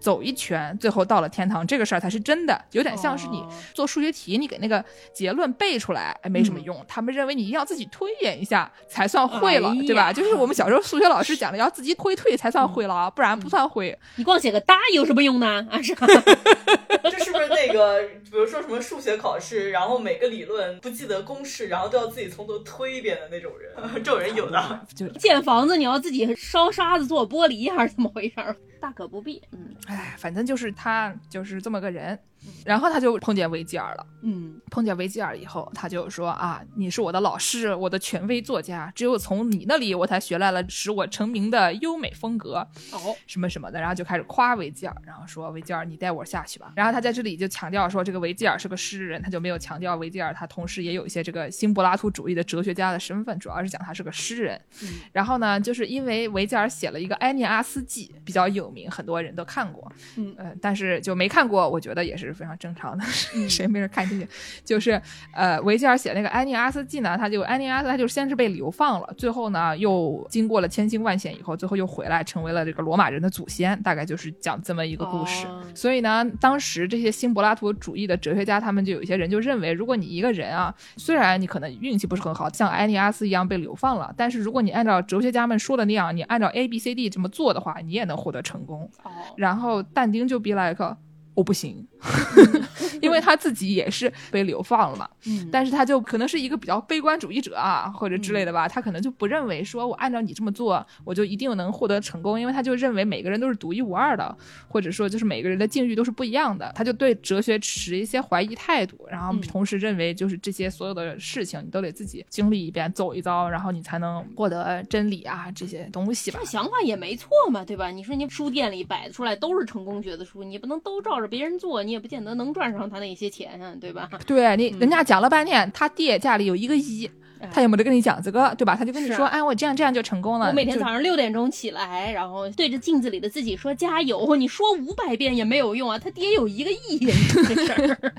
走一圈，最后到了天堂，这个事儿才是真的，有点像是你哦做数学题，你给那个结论背出来，哎，没什么用。他们认为你一定要自己推演一下才算会了，哎对吧？就是我们小时候数学老师讲的，要自己推推才算会了啊，不然不算会。你光写个答有什么用呢？[laughs] 啊，是吧？[laughs] 这是不是那个，比如说什么数学考试，然后每个理论不记得公式，然后都要自己从头推一遍的那种人？[laughs] 这种人有的。就建房子你要自己烧沙子做玻璃还是怎么回事儿？大可不必。嗯哎，反正就是他就是这么个人。然后他就碰见维吉尔了。嗯碰见维吉尔以后，他就说啊，你是我的老师，我的权威作家，只有从你那里我才学来了使我成名的优美风格，哦什么什么的，然后就开始夸维吉尔，然后说维吉尔，你带我下去吧。然后他在这里就强调说，这个维吉尔是个诗人，他就没有强调维吉尔他同时也有一些这个新柏拉图主义的哲学家的身份，主要是讲他是个诗人。嗯然后呢，就是因为维吉尔写了一个《埃涅阿斯纪》，比较有名，很多人都看过。嗯呃，但是就没看过，我觉得也是非常正常的，谁没人看进去？就是呃，维吉尔写那个《埃涅阿斯记》呢，他就埃涅阿斯，他就先是被流放了，最后呢又经过了千辛万险以后，最后又回来，成为了这个罗马人的祖先，大概就是讲这么一个故事。哦所以呢，当时这些新柏拉图主义的哲学家，他们就有一些人就认为，如果你一个人啊，虽然你可能运气不是很好，像埃涅阿斯一样被流放了，但是如果你按照哲学家们说的那样，你按照 A B C D 这么做的话，你也能获得成功。哦然后但丁就 be like，我不行，[laughs] 因为他自己也是被流放了嘛。嗯但是他就可能是一个比较悲观主义者啊，或者之类的吧，他可能就不认为说我按照你这么做，我就一定能获得成功，因为他就认为每个人都是独一无二的，或者说就是每个人的境遇都是不一样的，他就对哲学持一些怀疑态度，然后嗯同时认为就是这些所有的事情你都得自己经历一遍，走一遭，然后你才能获得真理啊这些东西吧这。想法也没错嘛，对吧？你说你书店里摆的出来都是成功学的书，你不能都照着别人做，你也不见得能赚上他那些钱啊，对吧？对你，嗯人家讲了半天，他爹家里有一个亿，他也没得跟你讲这个，对吧？他就跟你说，哎，我这样这样就成功了。我每天早上六点钟起来，然后对着镜子里的自己说加油，你说五百遍也没有用啊！他爹有一个亿，这事儿。[laughs]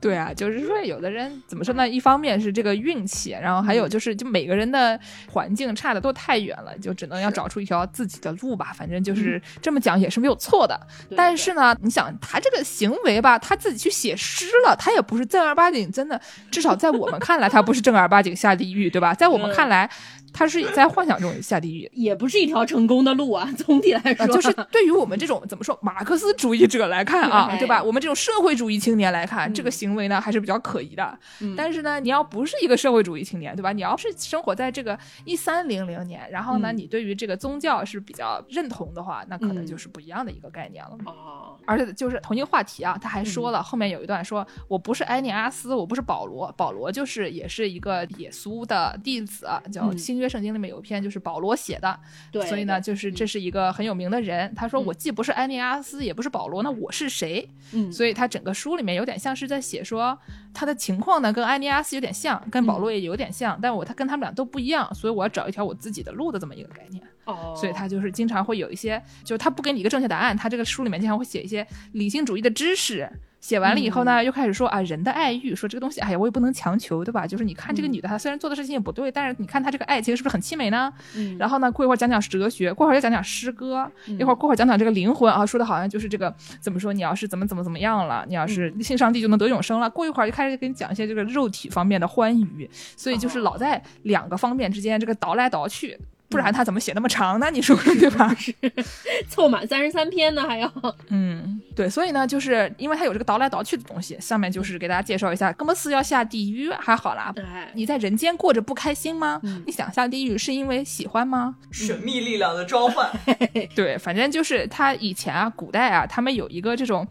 对啊，就是说，有的人怎么说呢？一方面是这个运气，然后还有就是，就每个人的环境差的都太远了，就只能要找出一条自己的路吧。反正就是这么讲也是没有错的。对但是呢，你想他这个行为吧，他自己去写诗了，他也不是正儿八经真的，至少在我们看来，他不是正儿八经下地狱，对吧？在我们看来，他是在幻想中下地狱。也不是一条成功的路啊。总体来说，啊，就是对于我们这种怎么说马克思主义者来看啊，对对吧？我们这种社会主义青年来看，这个行为呢还是比较可疑的。嗯但是呢，你要不是一个社会主义青年，对吧？你要是生活在这个一三零零年，然后呢，嗯你对于这个宗教是比较认同的话，那可能嗯就是不一样的一个概念了。哦，而且就是同一个话题啊，他还说了、后面有一段说，我不是埃涅阿斯，我不是保罗，保罗就是也是一个耶稣的弟子，叫嗯新约圣经里面有一篇就是保罗写的，对，所以呢，就是这是一个很有名的人。他说嗯我既不是安尼阿斯，也不是保罗，那我是谁？嗯，所以他整个书里面有点像是在写说他的情况呢，跟安尼阿斯有点像，跟保罗也有点像，但我他跟他们俩都不一样，所以我要找一条我自己的路的这么一个概念。哦，所以他就是经常会有一些，就是他不给你一个正确答案，他这个书里面经常会写一些理性主义的知识。写完了以后呢，又开始说啊人的爱欲，说这个东西，哎呀，我也不能强求，对吧？就是你看这个女的，她虽然做的事情也不对，但是你看她这个爱情是不是很凄美呢？嗯然后呢，过一会儿讲讲哲学，过会儿又讲讲诗歌，一会儿过会儿讲讲这个灵魂啊，说的好像就是这个怎么说，你要是怎么怎么怎么样了，你要是信上帝就能得永生了。过一会儿就开始给你讲一些这个肉体方面的欢愉，所以就是老在两个方面之间这个倒来倒去。不然他怎么写那么长呢？你说对吧？[laughs] 凑满三十三篇呢，还要嗯，对，所以呢，就是因为他有这个倒来倒去的东西，下面就是给大家介绍一下，哥莫斯要下地狱还好啦。哎，你在人间过着不开心吗？嗯你想下地狱是因为喜欢吗？神秘力量的召唤，[laughs] 对，反正就是他以前啊，古代啊，他们有一个这种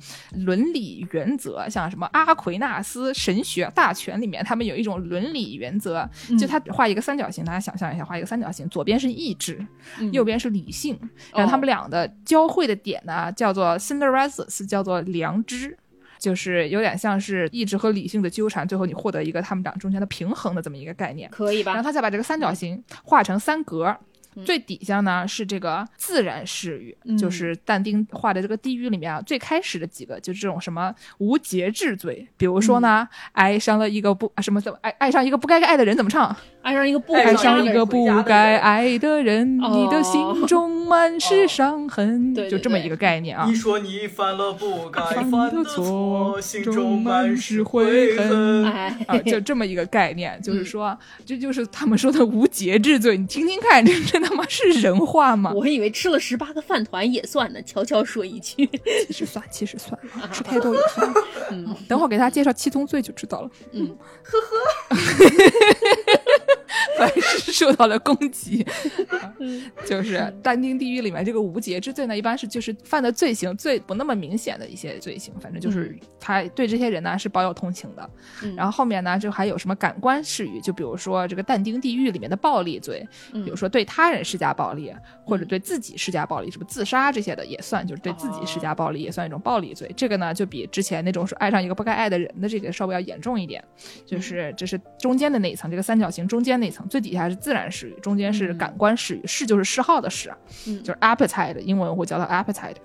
伦理原则，像什么阿奎纳斯神学大全里面，他们有一种伦理原则，就他画一个三角形，大家想象一下，画一个三角形，左边是意志，嗯右边是理性，然后他们俩的交汇的点呢，叫做 synthesis，叫做良知。就是有点像是意志和理性的纠缠，最后你获得一个他们俩中间的平衡的这么一个概念。可以吧？然后他再把这个三角形画成三格，最底下呢是这个自然视域，嗯。就是但丁画的这个地狱里面啊，最开始的几个就是这种什么无节制罪，比如说呢，爱上了一个不啊什么怎么爱爱上一个不该爱的人怎么唱？爱上一个不爱爱回家的人上一个不该爱的人，哦你的心中满是伤痕，对对就这么一个概念啊。你。说你犯了不该犯犯的的错错，心中中满满是是悔悔恨啊，就这么一个概念，就是说，这就是他们说的无节制罪。你听听看，这这他妈是人话吗？我以为吃了十八个饭团也算呢，悄悄说一句。其实算，其实算，吃太多也算。嗯等会儿给大家介绍七宗罪就知道了。嗯，还是 [laughs] 受到了攻击。啊 [laughs] 就是但丁地狱里面这个无节制罪呢，一般是就是犯的罪行最不那么明显的一些罪行，反正就是他对这些人呢是抱有同情的。嗯然后后面呢，就还有什么感官视域，就比如说这个但丁地狱里面的暴力罪，嗯比如说对他人施加暴力，或者对自己施加暴力，什么自杀这些的也算，就是对自己施加暴力也算一种暴力罪。这个呢，就比之前那种说爱上一个不该爱的人的这个稍微要严重一点。就是这是中间的那一层，这个三角形中间那一层，最底下是自然食欲，中间是感官视域，视就是嗜好的嗜，嗯就是 appetite，英文会叫它 appetite。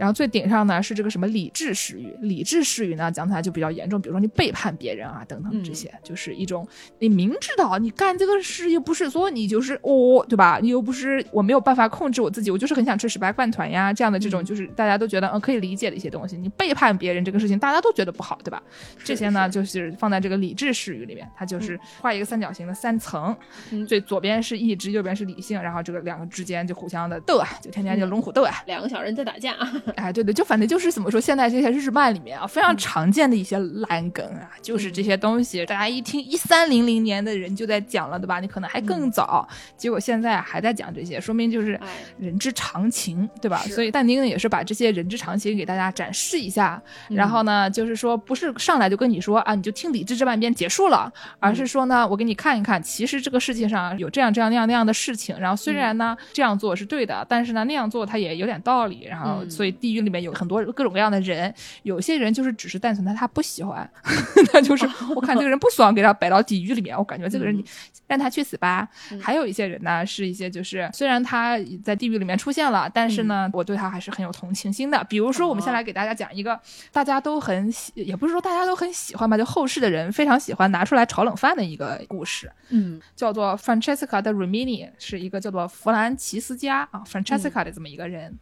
然后最顶上呢是这个什么理智失语，理智失语呢讲起来就比较严重，比如说你背叛别人啊等等这些，就是一种你明知道你干这个事又不是说你就是哦对吧？你又不是我没有办法控制我自己，我就是很想吃十八饭团呀这样的这种就是大家都觉得嗯可以理解的一些东西，你背叛别人这个事情大家都觉得不好对吧？这些呢就是放在这个理智失语里面，它就是画一个三角形的三层，嗯最左边是意志，右边是理性，然后这个两个之间就互相的斗啊，就天天就龙虎斗啊。两个小人在打架。[laughs] 哎，对对，就反正就是怎么说，现在这些日漫里面啊，非常常见的一些烂梗啊，就是这些东西，大家一听一三零零年的人就在讲了，对吧？你可能还更早，结果现在还在讲这些，说明就是哎。人之常情，对吧？所以但丁呢也是把这些人之常情给大家展示一下，嗯。然后呢，就是说不是上来就跟你说啊，你就听理智这半边结束了，而是说呢，我给你看一看，其实这个世界上有这样这样那样那样的事情，然后虽然呢、这样做是对的，但是呢那样做它也有点道理，然后嗯。所以地狱里面有很多各种各样的人，有些人就是只是单纯的他不喜欢，[laughs] 他就是我看这个人不爽，给他摆到地狱里面，我感觉这个人你让他去死吧。还有一些人呢，是一些就是虽然他在地狱里面出现了，但是呢，我对他还是很有同情心的。比如说，我们先来给大家讲一个大家都很喜，也不是说大家都很喜欢吧，就后世的人非常喜欢拿出来炒冷饭的一个故事，嗯。叫做 Francesca 的 Rimini，是一个叫做弗兰奇斯加啊 Francesca 的这么一个人。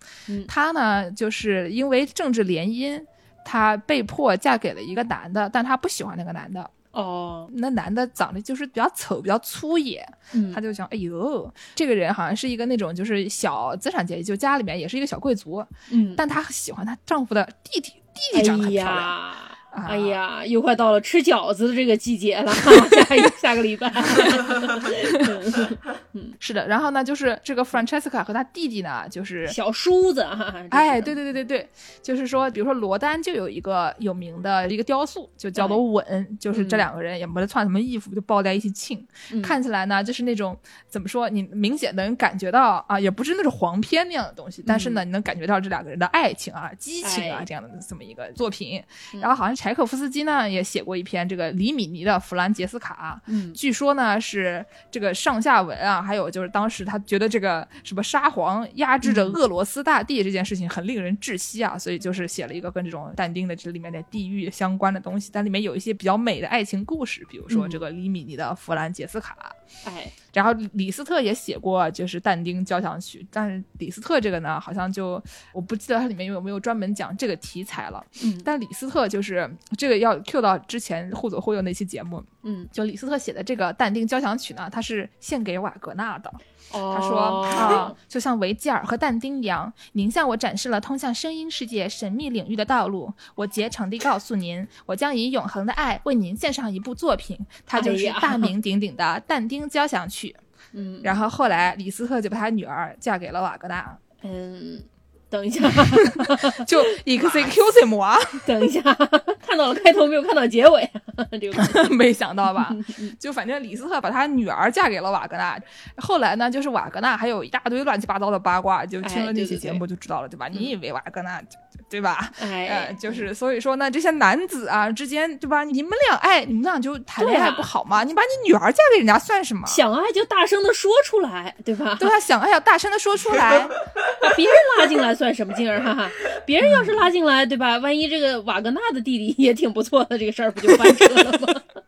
他呢，就是因为政治联姻，她被迫嫁给了一个男的，但她不喜欢那个男的。哦，那男的长得就是比较丑，比较粗野，嗯她就想，哎呦，这个人好像是一个那种就是小资产阶级，就家里面也是一个小贵族，嗯，但她喜欢她丈夫的弟弟，弟弟长得很哎漂亮。呀。啊。哎呀，又快到了吃饺子的这个季节了，[laughs] 下一下个礼拜。[laughs] 是的，然后呢，就是这个 Francesca 和她弟弟呢，就是小叔子哈，哎，对对对对对，就是说，比如说罗丹就有一个有名的一个雕塑，就叫做哎吻，就是这两个人也没得穿什么衣服，就抱在一起亲，嗯。看起来呢就是那种怎么说，你明显能感觉到啊，也不是那种黄片那样的东西，但是呢，你能感觉到这两个人的爱情啊、激情啊这样的这么一个作品。嗯。然后好像柴可夫斯基呢也写过一篇这个李米尼的《弗兰杰斯卡》，嗯。据说呢是这个上下文啊，还有就是当时他觉得这个什么沙皇压制着俄罗斯大地这件事情很令人窒息啊，所以就是写了一个跟这种但丁的这里面的地狱相关的东西，但里面有一些比较美的爱情故事，比如说嗯。这个李米尼的《弗兰杰斯卡》。哎，然后李斯特也写过，就是但丁交响曲，但是李斯特这个呢，好像就我不记得它里面有没有专门讲这个题材了。嗯但李斯特就是这个要 Q 到之前互左互右那期节目，嗯，就李斯特写的这个但丁交响曲呢，它是献给瓦格纳的。哦，他说啊，就像维吉尔和但丁一样，您向我展示了通向声音世界神秘领域的道路。我竭诚地告诉您，我将以永恒的爱为您献上一部作品，它就是大名鼎鼎的但丁交响曲。嗯。然后后来李斯特就把他女儿嫁给了瓦格纳，嗯，等一下，[laughs] 就 excuse me 啊，[laughs] 等一下，看到了开头没有？看到结尾。[laughs] 这个没想到吧？就反正李斯特把他女儿嫁给了瓦格纳，后来呢，就是瓦格纳还有一大堆乱七八糟的八卦，就听了哎对对这期节目就知道了，对吧？你以为瓦格纳对吧？哎呃，，就是所以说呢，这些男子啊之间，对吧？你们俩爱，你们俩就谈恋爱不好吗？你把你女儿嫁给人家算什么？想爱就大声的说出来，对吧？[laughs] 对啊？想爱要大声的说出来。[laughs] 把别人拉进来算什么劲儿？哈哈，别人要是拉进来，对吧？万一这个瓦格纳的弟弟也挺不错的，这个事儿不就翻车了吗？[laughs]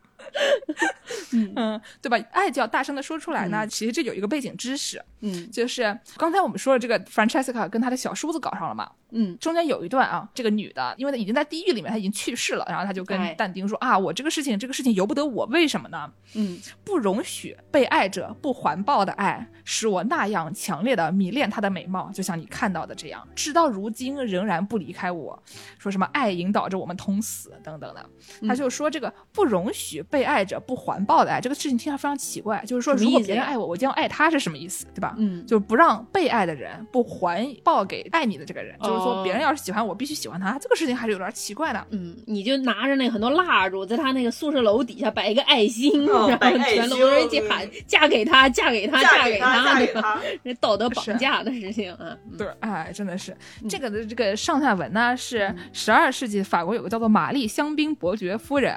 [laughs] 嗯，对吧？爱就要大声的说出来呢。其实这有一个背景知识，嗯就是刚才我们说了，这个 Francesca 跟她的小叔子搞上了嘛。嗯中间有一段啊，这个女的，因为她已经在地狱里面，她已经去世了，然后她就哎跟但丁说、啊，我这个事情，这个事情由不得我，为什么呢？嗯，不容许被爱者不环抱的爱，使我那样强烈的迷恋她的美貌，就像你看到的这样，直到如今仍然不离开我。说什么爱引导着我们同死等等的，他就说这个不容许被爱着不环抱的爱，这个事情听起来非常奇怪，就是说如果别人爱我，我就要爱他是什么意思，对吧？嗯就是不让被爱的人不还报给爱你的这个人，就是说哦别人要是喜欢我，必须喜欢他，这个事情还是有点奇怪的。嗯，你就拿着那很多蜡烛，在他那个宿舍楼底下摆一个爱心，哦 [laughs] 然后全楼人一起喊“嫁给他，嫁给他，嫁给给他”，对吧？嫁给他，这道德绑架的事情啊。嗯对，哎，真的是这个的这个上下文呢，是十二世纪法国有个叫做玛丽香槟伯爵夫人，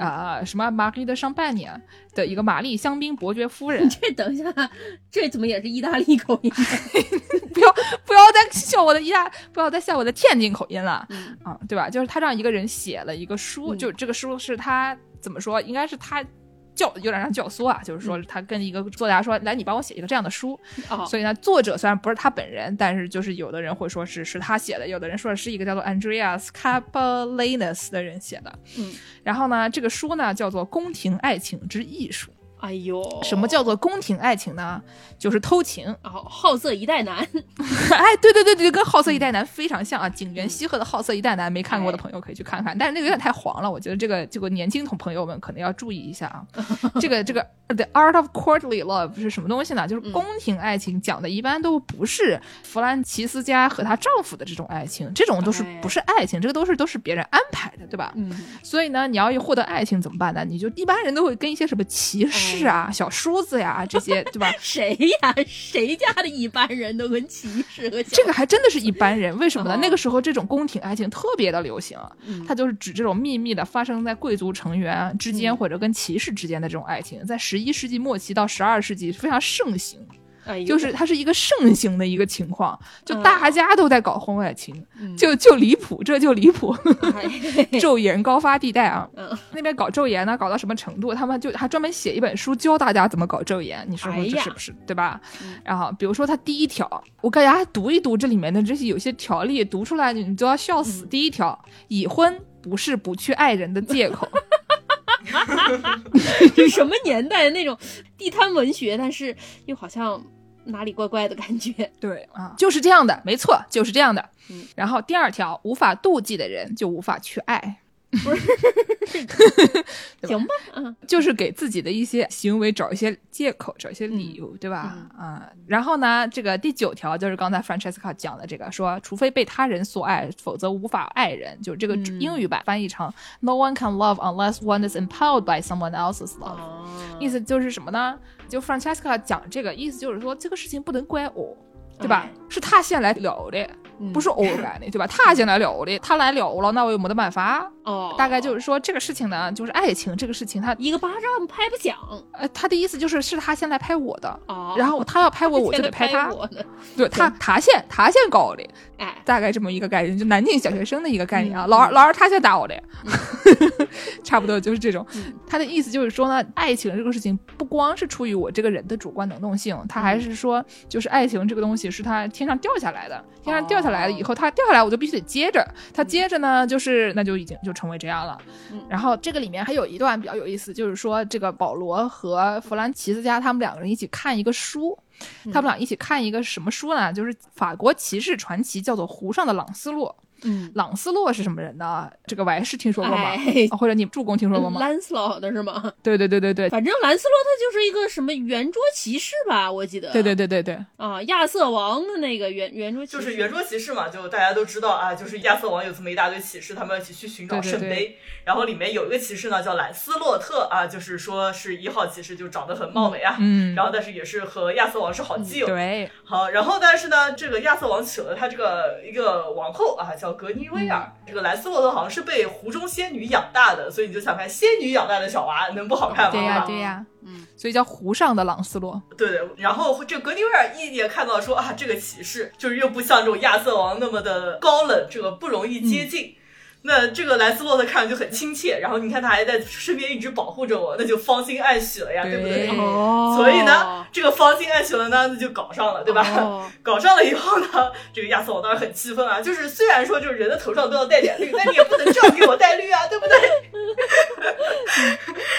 啊、什么玛丽的上半年的一个玛丽香槟伯爵夫人，[laughs] 这等一下，这怎么也是意大利口音？[laughs] 不要不要再笑我的意大，不要再笑我的天津口音了，嗯啊，对吧？就是他让一个人写了一个书，嗯就这个书是他怎么说？应该是他。教有点像教唆啊，就是说他跟一个作家说，来你帮我写一个这样的书，[laughs] 哦，所以呢，作者虽然不是他本人，但是就是有的人会说是是他写的，有的人说是一个叫做 Andreas Capellanus 的人写的。嗯，然后呢，这个书呢叫做《宫廷爱情之艺术》。哎呦，什么叫做宫廷爱情呢？就是偷情。哦，好色一代男，[laughs] 哎，对对对对，跟好色一代男非常像啊！井原西鹤的好色一代男没看过的朋友可以去看看，但是那个有点太黄了，我觉得这个这个年轻同朋友们可能要注意一下啊。[laughs] 这个这个 The Art of Courtly Love 是什么东西呢？就是宫廷爱情讲的一般都不是弗兰奇斯加和她丈夫的这种爱情，这种都是哎不是爱情，这个都是都是别人安排的，对吧？嗯，所以呢，你要获得爱情怎么办呢？你就一般人都会跟一些什么骑士啊、小叔子呀 [laughs] 这些，对吧？谁呀？谁家的一般人都跟骑士和小这个还真的是一般人，为什么呢？哦那个时候这种宫廷爱情特别的流行，嗯它就是指这种秘密的发生在贵族成员之间嗯或者跟骑士之间的这种爱情，在十一世纪末期到十二世纪非常盛行，哎就是它是一个盛行的一个情况，就嗯大家都在搞婚外情，嗯就就离谱，这就离谱。哎昼颜高发地带啊，嗯 [laughs] 那边搞昼颜呢，搞到什么程度？他们就还专门写一本书教大家怎么搞昼颜，你说这是不是、对吧？嗯然后比如说他第一条，我给大家读一读这里面的这些有些条例，读出来你你都要笑嗯死。第一条，已婚不是不去爱人的借口。[laughs] 这 [laughs] 什么年代的那种地摊文学，但是又好像哪里怪怪的感觉。[laughs] 对啊，就是这样的，没错，就是这样的。嗯然后第二条，无法妒忌的人就无法去爱。不是 [laughs] 行吧，嗯就是给自己的一些行为找一些借口，找一些理由，对吧？啊、然后呢，这个第九条就是刚才 Francesca 讲的这个，说除非被他人所爱，否则无法爱人。就这个嗯英语版翻译成、No one can love unless one is empowered by someone else's love。哦，意思就是什么呢？就 Francesca 讲这个意思就是说，这个事情不能怪我，对吧？哎是他先来聊的，嗯不是我干的，对吧？他先来聊的，他来聊了，那我又没得办法。哦，大概就是说，这个事情呢，就是爱情这个事情，他一个巴掌拍不响。呃，他的意思就是是他先来拍我的，哦，然后他要拍我，我就得拍他。我，对他，他先他先搞的，哎，大概这么一个概念，就南京小学生的一个概念啊。嗯老二老二他先打我的，[laughs] 差不多就是这种。嗯。他的意思就是说呢，爱情这个事情不光是出于我这个人的主观能动性，他还是说，就是爱情这个东西是他天上掉下来的，天上掉下来了以后，他掉下来我就必须得接着，他接着呢，就是那就已经就成为这样了。嗯然后这个里面还有一段比较有意思，就是说这个保罗和弗兰奇斯加他们两个人一起看一个书，他们俩一起看一个什么书呢？就是法国骑士传奇，叫做《湖上的朗斯洛》。嗯，朗斯洛是什么人呢？这个我还是听说过吗？或者你助攻听说过吗？兰斯洛的是吗？对对对对对，反正兰斯洛他就是一个什么圆桌骑士吧，我记得。对对对对对，啊，亚瑟王的那个圆圆桌骑士，就是圆桌骑士嘛，就大家都知道啊，就是亚瑟王有这么一大堆骑士，他们一起去寻找对对对圣杯。然后里面有一个骑士呢，叫兰斯洛特啊，就是说是一号骑士，就长得很貌美啊。嗯，然后但是也是和亚瑟王是好基友。对，好，然后但是呢，这个亚瑟王娶了他这个一个王后啊，叫格尼威尔。这个兰斯洛特好像是被湖中仙女养大的，所以你就想看仙女养大的小娃能不好看吗？对呀吧对呀，嗯，所以叫湖上的朗斯洛。对对，然后这格尼威尔一眼看到说啊，这个骑士就是又不像这种亚瑟王那么的高冷，这个不容易接近。那这个兰斯洛特看着就很亲切，然后你看他还在身边一直保护着我，那就芳心暗许了呀，对不对？哦，所以呢，这个芳心暗许了呢，那就搞上了，对吧？哦 [laughs] 搞上了以后呢，这个亚瑟王当然很气愤啊，就是虽然说就是人的头上都要带点绿，但你也不能这样给我带绿啊，对不对？[laughs]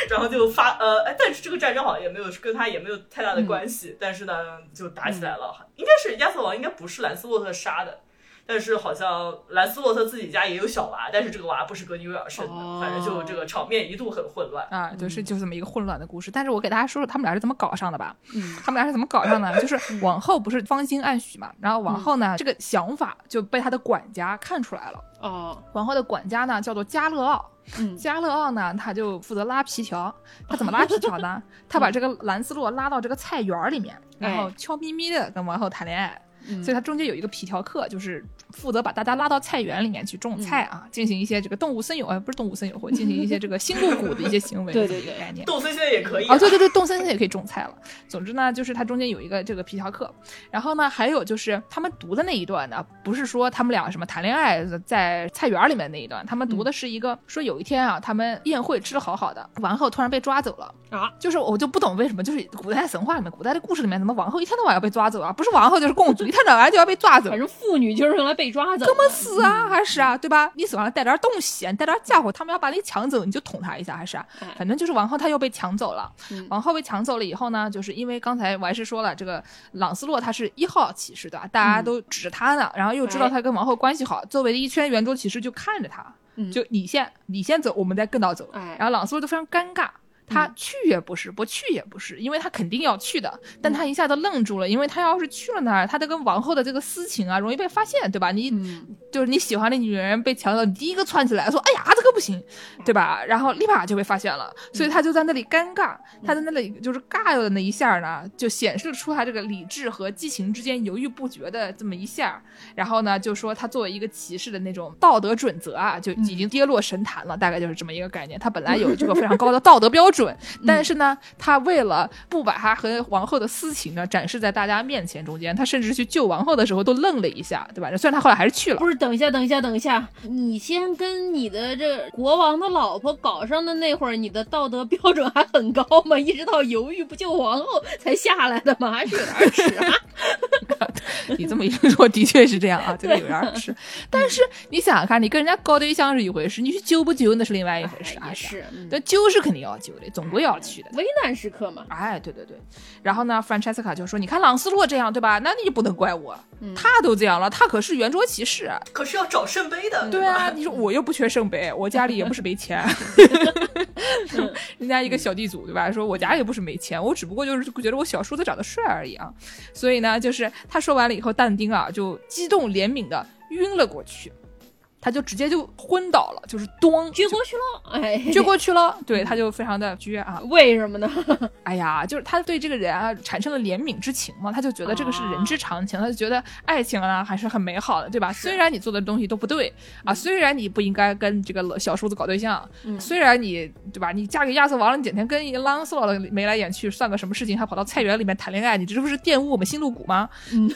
然后就发呃，哎，但是这个战争好像也没有跟他也没有太大的关系，但是呢，就打起来了。应该是亚瑟王应该不是兰斯洛特杀的。但是好像兰斯洛特自己家也有小娃，但是这个娃不是格尼威尔生的，哦反正就这个场面一度很混乱。啊，就是就这么一个混乱的故事。但是我给大家说说他们俩是怎么搞上的吧。嗯他们俩是怎么搞上的？就是王后不是芳心暗许嘛，然后王后呢，这个想法就被他的管家看出来了。哦，王后的管家呢叫做加勒奥，嗯 [laughs] 加勒奥呢他就负责拉皮条。他怎么拉皮条呢？[laughs] 他把这个兰斯洛拉到这个菜园儿里面，然后哎悄咪咪的跟王后谈恋爱。嗯所以它中间有一个皮条客，就是负责把大家拉到菜园里面去种菜啊，进行一些这个动物森友，呃，不是动物森友会，进行一些这个新露谷的一些行为，[laughs] 对对概念。动森现在也可以哦，对对对，动森现在也可以种菜了。总之呢，就是它中间有一个这个皮条客，然后呢，还有就是他们读的那一段呢，不是说他们俩什么谈恋爱在菜园里面那一段，他们读的是一个、说有一天啊，他们宴会吃的好好的，王后突然被抓走了啊，就是我就不懂为什么，就是古代神话里面、古代的故事里面，怎么王后一天到晚要被抓走啊？不是王后就是公主，一天到晚就要被抓走反。正妇女就是用来被抓走的，怎么死啊？还是啊，对吧？你手上带点东西，你带点家伙，他们要把你抢走，你就捅他一下，还是啊？哎反正就是王后她又被抢走了。嗯王后被抢走了以后呢，就是因为刚才我还是说了，这个朗斯洛他是一号骑士对吧？大家都指着他呢，然后又知道他跟王后关系好，周围的一圈圆桌骑士就看着他，嗯就你先你先走，我们再跟到走。哎然后朗斯洛就非常尴尬。他去也不是，不去也不是，因为他肯定要去的，但他一下子愣住了，因为他要是去了那儿，他的跟王后的这个私情啊，容易被发现，对吧？你嗯就是你喜欢的女人被抢走，你第一个窜起来说：“哎呀，这个不行，对吧？”然后立马就被发现了，所以他就在那里尴尬，他在那里就是尬的那一下呢，就显示出他这个理智和激情之间犹豫不决的这么一下。然后呢，就说他作为一个骑士的那种道德准则啊，就已经跌落神坛了，大概就是这么一个概念。他本来有 [laughs] 这个非常高的道德标准，但是呢，他为了不把他和王后的私情呢展示在大家面前中间，他甚至去救王后的时候都愣了一下，对吧？虽然他后来还是去了不。是，等一下，等一下，等一下，你先跟你的这国王的老婆搞上的那会儿，你的道德标准还很高吗？一直到犹豫不救王后才下来的吗？还是有点迟啊？[laughs] 你这么一说，的确是这样啊，这个有点儿是。但是你想想看，你跟人家搞对象是一回事，你去揪不揪那是另外一回事啊。是，嗯但救是肯定要揪的，总归要去的。危难时刻嘛。哎，对对对，然后呢，Francesca 就说：“你看朗斯洛这样，对吧？那你就不能怪我，他都这样了，他可是圆桌骑士。可是要找圣杯的，对啊，你说我又不缺圣杯，[laughs] 我家里也不是没钱，人家一个小地主，对吧？说我家也不是没钱，我只不过就是觉得我小叔子长得帅而已啊。所以呢，就是他说完了以后，但丁啊就激动怜悯的晕了过去。”他就直接就昏倒了，就是咚撅过去了，哎，撅过去了，对，他就非常的撅啊，[laughs] 为什么呢？[laughs] 哎呀，就是他对这个人啊产生了怜悯之情嘛，他就觉得这个是人之常情，他就觉得爱情啊还是很美好的，对吧？虽然你做的东西都不对啊，虽然你不应该跟这个小叔子搞对象，嗯虽然你对吧，你嫁给亚瑟王了，你整天跟一个朗斯洛了眉来眼去，算个什么事情？还跑到菜园里面谈恋爱，你这不是玷污我们新露谷吗？嗯。[laughs]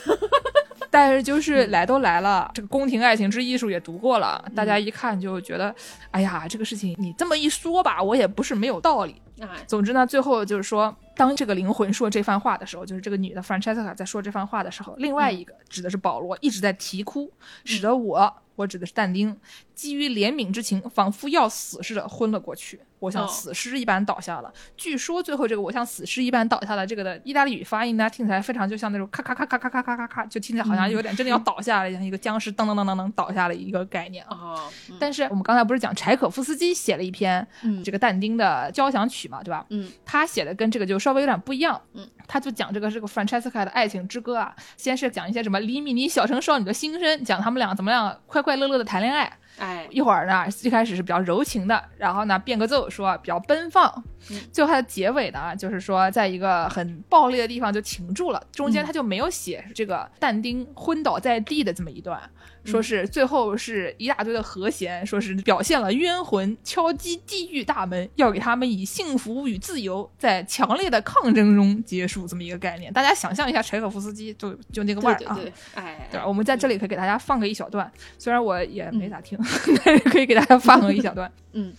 但是就是来都来了，这个宫廷爱情之艺术也读过了，大家一看就觉得，哎呀，这个事情你这么一说吧，我也不是没有道理。哎，总之呢，最后就是说，当这个灵魂说这番话的时候，就是这个女的 Francesca 在说这番话的时候，另外一个指的是保罗一直在啼哭，使得我我指的是但丁，基于怜悯之情，仿佛要死似的昏了过去。我像哦死尸一般倒下了。据说最后这个我像死尸一般倒下了，这个的意大利语发音呢，听起来非常就像那种咔咔咔咔咔咔咔咔咔，就听起来好像有点真的要倒下了，像一个僵尸噔噔噔噔噔倒下了一个概念啊。但是我们刚才不是讲柴可夫斯基写了一篇嗯这个但丁的交响曲嘛，对吧？嗯，他写的跟这个就稍微有点不一样。嗯，他就讲这个这个 Francesca 的爱情之歌啊，先是讲一些什么李米尼小城少女的心声，讲他们俩怎么样快快乐乐的谈恋爱。哎，一会儿呢，最开始是比较柔情的，然后呢变个奏说比较奔放，嗯。最后它的结尾呢，就是说在一个很暴力的地方就停住了，中间他就没有写这个但丁昏倒在地的这么一段，说是最后是一大堆的和弦，说是表现了冤魂敲击地狱大门，要给他们以幸福与自由在强烈的抗争中结束这么一个概念。大家想象一下柴可夫斯基就就那个味儿啊，对对对，哎，对吧？我们在这里可以给大家放个一小段，虽然我也没咋听，[laughs] 但是可以给大家放个一小段。嗯。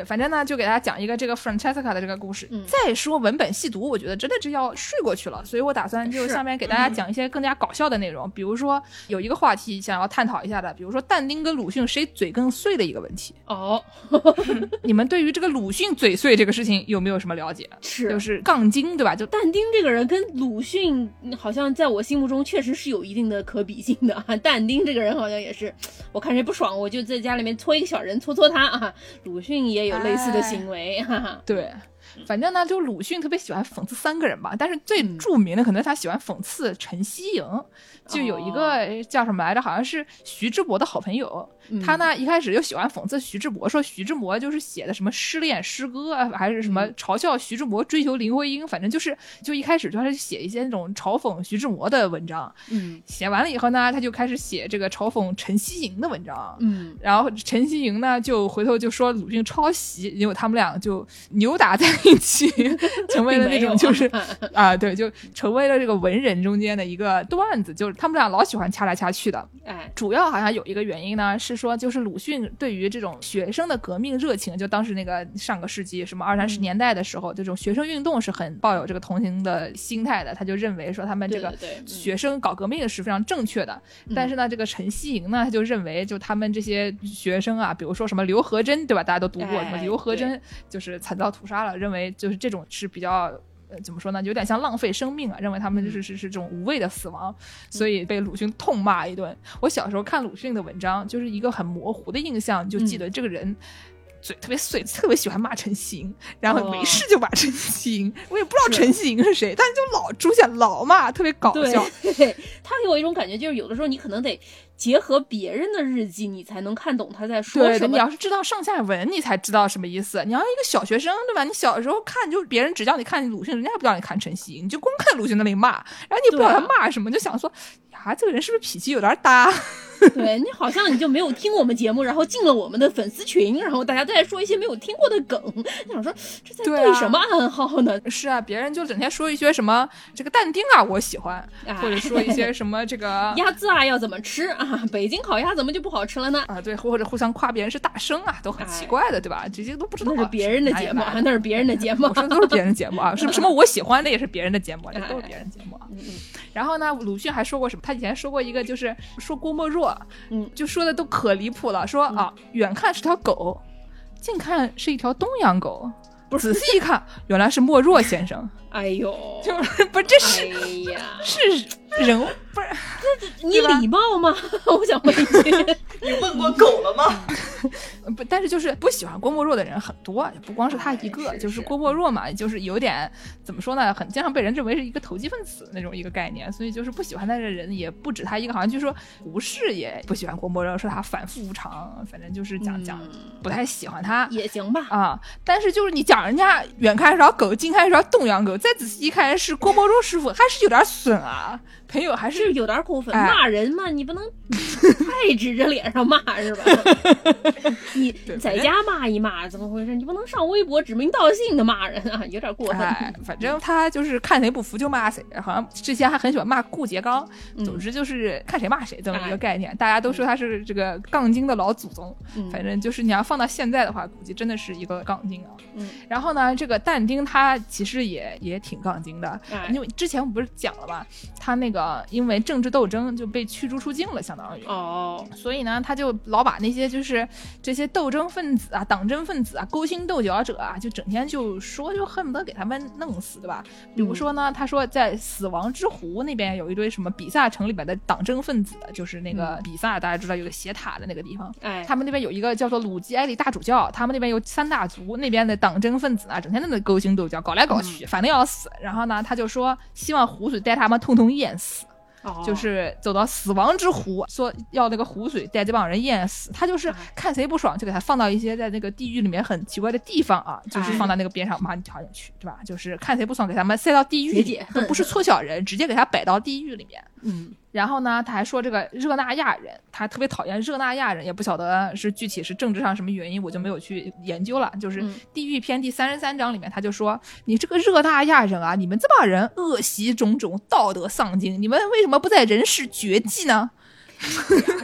对，反正呢，就给大家讲一个这个 Francesca 的这个故事。嗯再说文本细读，我觉得真的是要睡过去了，所以我打算就下面给大家讲一些更加搞笑的内容，比如说有一个话题想要探讨一下的，比如说但丁跟鲁迅谁嘴更碎的一个问题。哦，你们对于这个鲁迅嘴碎这个事情有没有什么了解？是就是杠精，对吧？就但丁这个人跟鲁迅嗯好像在我心目中确实是有一定的可比性的啊。但丁这个人好像也是，我看谁不爽，我就在家里面搓一个小人搓搓他啊。鲁迅也有类似的行为。对，反正呢，就鲁迅特别喜欢讽刺三个人吧，但是最著名的可能他喜欢讽刺陈希莹，就有一个叫什么来着，好像是徐志摩的好朋友。他呢一开始就喜欢讽刺徐志摩，说徐志摩就是写的什么失恋诗歌啊，还是什么嘲笑徐志摩追求林徽因，反正就是就一开始就开始写一些那种嘲讽徐志摩的文章。嗯写完了以后呢，他就开始写这个嘲讽陈希莹的文章。嗯然后陈希莹呢，就回头就说鲁迅抄袭，因为他们俩就扭打在一起，[laughs] 成为了那种就是啊，对，就成为了这个文人中间的一个段子，就是他们俩老喜欢掐来掐去的。哎，主要好像有一个原因呢，是说就是鲁迅对于这种学生的革命热情，就当时那个上个世纪什么二三十年代的时候，这种学生运动是很抱有这个同情的心态的，他就认为说他们这个学生搞革命是非常正确的。但是呢，这个陈希莹呢，他就认为就他们这些学生啊，比如说什么刘和珍，对吧？大家都读过哎什么刘和珍就是惨遭屠杀了，认为就是这种是比较。呃，怎么说呢？有点像浪费生命啊，认为他们就是是是这种无谓的死亡，所以被鲁迅痛骂一顿。我小时候看鲁迅的文章，就是一个很模糊的印象，就记得这个人。嘴特别碎，特别喜欢骂陈行，然后没事就骂陈希莹。我也不知道陈行是谁，但是就老出现，老骂，特别搞笑。[laughs] 对，他给我一种感觉，就是有的时候你可能得结合别人的日记，你才能看懂他在说，什么。你要是知道上下文，你才知道什么意思。你要一个小学生，对吧？你小时候看，就别人只叫你看鲁迅，人家也不叫你看陈曦，你就光看鲁迅那里骂，然后你不知道他骂什么，就想说呀，这个人是不是脾气有点大？[laughs] 对你好像你就没有听我们节目，然后进了我们的粉丝群，然后大家都在说一些没有听过的梗，你 [laughs] 想说这在对什么暗号呢？是啊，别人就整天说一些什么这个但丁啊，我喜欢，哎或者说一些什么这个 [laughs] 鸭子啊要怎么吃啊？北京烤鸭怎么就不好吃了呢？啊，对，或者互相夸别人是大生啊，都很奇怪的，对吧？这些都不知道啊。那是别人的节目，啊，那是别人的节目我。说都是别人的节目啊，什么什么我喜欢的也是别人的节目，这哎都是别人的节目啊。嗯嗯然后呢，鲁迅还说过什么？他以前说过一个，就是说郭沫若，嗯，就说的都可离谱了，说啊，远看是条狗，近看是一条东洋狗，不仔细一看，原来是莫若先生，[laughs] 哎呦，就是不是这是、是人不是。你礼貌吗？[laughs] 我想问一句，你问过狗了吗？[laughs] 不，但是就是不喜欢郭沫若的人很多，不光是他一个，哎是就是郭沫若嘛，就是有点怎么说呢，很经常被人认为是一个投机分子那种一个概念，所以就是不喜欢他的人也不止他一个，好像据说胡适也不喜欢郭沫若，说他反复无常，反正就是讲讲不太喜欢他。也行吧。啊！但是就是你讲人家远看是条狗，近看是条东洋狗，再仔细一看是郭沫若师傅，还是有点损啊。朋友还是是有点过分，哎骂人嘛，你不能 [laughs] 太指着脸上骂是吧？[laughs] 你在家骂一骂，怎么回事？你不能上微博指名道姓的骂人啊，有点过分。哎，反正他就是看谁不服就骂谁，好像之前还很喜欢骂顾颉刚。总之就是看谁骂谁这么一个概念，大家都说他是这个杠精的老祖宗。嗯反正就是你要放到现在的话，估计真的是一个杠精啊。嗯，然后呢，这个但丁他其实也也挺杠精的，哎因为之前我们不是讲了嘛，他那个因为政治斗争就被驱逐出境了，相当于。哦，所以呢，他就老把那些就是这些斗争分子啊、党争分子啊、勾心斗角者啊，就整天就说，就恨不得给他们弄死，对吧？比如说呢，他说在死亡之湖那边有一堆什么比萨城里边的党争分子，就是那个比萨，大家知道有个斜塔的那个地方。哎，他们那边有一个叫做鲁吉埃里大主教，他们那边有三大族，那边的党争分子啊，整天在那勾心斗角，搞来搞去，反正要死。然后呢，他就说希望湖水带他们通通淹死。哦就是走到死亡之湖，说要那个湖水带这帮人淹死。他就是看谁不爽，就给他放到一些在那个地狱里面很奇怪的地方啊，就是放到那个边上，马上你跳进去，对吧？就是看谁不爽，给他们塞到地狱里都不是 [laughs] 搓小人，直接给他摆到地狱里面。嗯，然后呢，他还说这个热那亚人，他特别讨厌热那亚人，也不晓得是具体是政治上什么原因，我就没有去研究了。就是嗯地狱篇第三十三章里面，他就说：“你这个热那亚人啊，你们这帮人恶习种种，道德丧尽，你们为什么不在人世绝迹呢？[laughs] ”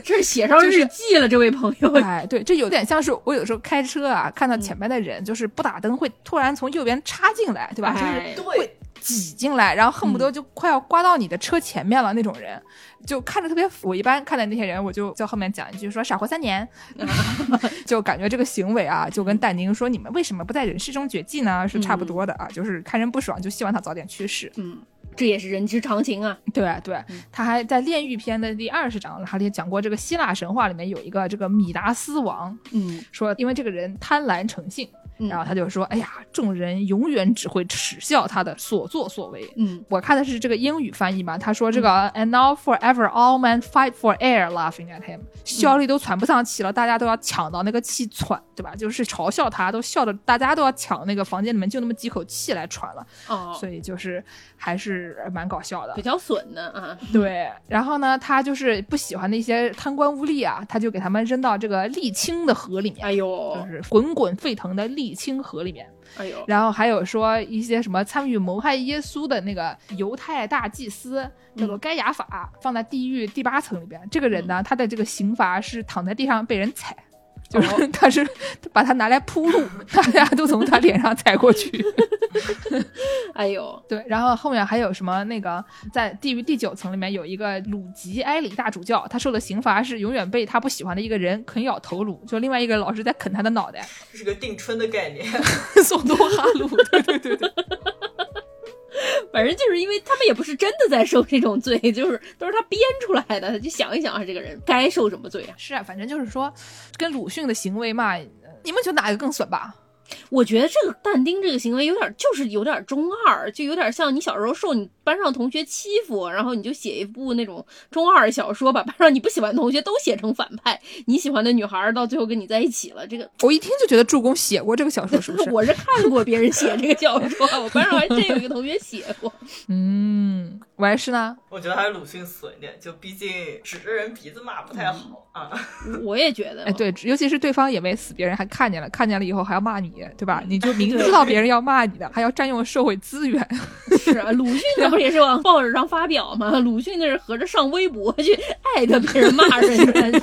这是写上日记了，这位朋友。哎，对，这有点像是我有时候开车啊，看到前面的人就是不打灯，会突然从右边插进来，对吧？就是哎对，挤进来，然后恨不得就快要刮到你的车前面了那种人，就看着特别。我一般看到那些人，我就在后面讲一句说傻活三年，[laughs] 就感觉这个行为啊，就跟但丁说你们为什么不在人世中绝迹呢？是差不多的啊，就是看人不爽就希望他早点去世。嗯，这也是人之常情啊。对对，他还在《炼狱篇》的第二十章，他里讲过这个希腊神话里面有一个这个米达斯王，嗯。说因为这个人贪婪成性，嗯然后他就说，哎呀，众人永远只会耻笑他的所作所为。嗯我看的是这个英语翻译嘛，他说这个、and now forever all men fight for air, laughing at him，笑力都喘不上气了，大家都要抢到那个气喘，对吧？就是嘲笑他，都笑的大家都要抢那个房间里面就那么几口气来喘了，哦，所以就是还是蛮搞笑的比。较损的啊。对，然后呢，他就是不喜欢那些贪官污吏啊，他就给他们扔到这个沥青的河里面，哎呦就，是滚滚沸腾的沥青河里面。哎呦，然后还有说一些什么参与谋害耶稣的那个犹太大祭司，叫做该亚法，放在地狱第八层里边。这个人呢，他的这个刑罚是躺在地上被人踩。就是 [laughs] 他是把他拿来铺路，大家都从他脸上踩过去。[laughs] 哎呦，对，然后后面还有什么那个在地狱第九层里面有一个鲁吉埃里大主教，他受的刑罚是永远被他不喜欢的一个人啃咬头颅，就另外一个老师在啃他的脑袋。这是个定春的概念。[laughs] 宋多哈鲁，对对对对。[laughs] 反正就是因为他们也不是真的在受这种罪，[laughs] 就是都是他编出来的。就想一想啊，这个人该受什么罪啊？是啊，反正就是说，跟鲁迅的行为嘛，你们觉得哪个更损吧？我觉得这个但丁这个行为有点，就是有点中二，就有点像你小时候受你班上同学欺负，然后你就写一部那种中二小说，把班上你不喜欢的同学都写成反派，你喜欢的女孩到最后跟你在一起了。这个我一听就觉得助攻写过这个小说，是不是？[laughs] 我是看过别人写这个小说，我班上还真有一个同学写过。[laughs] 嗯，我也是呢。我觉得还是鲁迅损一点，就毕竟指着人鼻子骂不太好啊。我也觉得，哎，对，尤其是对方也没死，别人还看见了，看见了以后还要骂你，对吧？你就明知道别人要骂你的，[laughs] 还要占用社会资源。是啊，鲁迅那 [laughs] 不也是往报纸上发表吗？鲁迅那是合着上微博去艾特别人骂人家，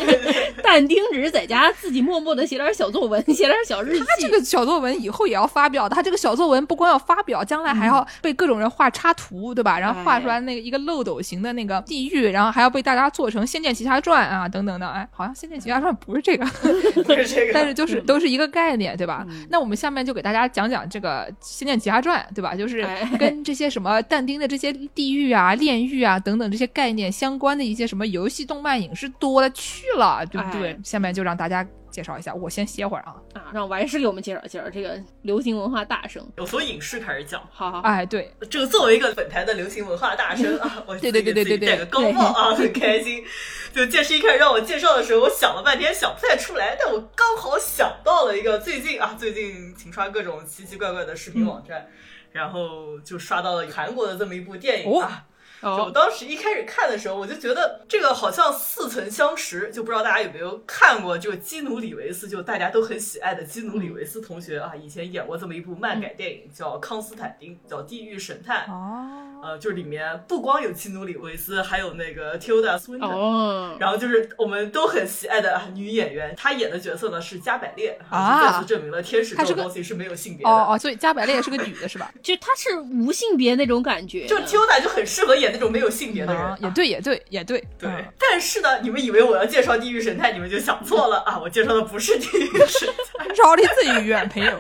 但丁只是在家自己默默的写点小作文，写点小日记。他这个小作文以后也要发表的，他这个小作文不光要发表，将来还要被各种人画插图，对吧？然后画出来那个一个漏斗形的那个地狱，然后还要被大家做成《仙剑奇侠传》啊等等的。哎，好像《仙剑奇侠传》不是这个，[laughs] 不是这个，但是就是都是一个概念，对吧？那我们下面就给大家讲讲这个《仙剑奇侠传》，对吧？就是跟这些什么 [laughs] 但丁的这些地狱啊、炼狱啊等等这些概念相关的一些什么游戏、动漫、影视多了去了，对不对？下面就让大家。介绍一下，我先歇会儿啊啊，让王师给我们介绍介绍这个流行文化大神。我从影视开始讲，好好，哎，对，这个作为一个本台的流行文化大神啊，[laughs] 我对对对对对对，戴个高帽啊，[laughs] 很开心。就剑师一开始让我介绍的时候，我想了半天想不太出来，但我刚好想到了一个最近啊，最近勤刷各种奇奇怪怪的视频网站，然后就刷到了韩国的这么一部电影啊。就当时一开始看的时候，我就觉得这个好像似曾相识，就不知道大家有没有看过这个基努里维斯，就大家都很喜爱的基努里维斯同学啊，以前演过这么一部漫改电影叫《康斯坦丁》，叫《地狱神探》。哦。呃，就是里面不光有基努里维斯，还有那个 Tilda Swinton。哦。然后就是我们都很喜爱的女演员，她演的角色呢是加百列啊，再次证明了天使这种东西是没有性别的。哦哦，所以加百列也是个女的是吧？[laughs] 就她是无性别那种感觉。就 Tilda 就很适合演。那种没有性别的人，也对，也对，也对，对。但是呢，你们以为我要介绍《地狱神探》，你们就想错了 [laughs] 啊！我介绍的不是《地狱神探》，[laughs] 绕的最远，[laughs] 朋友，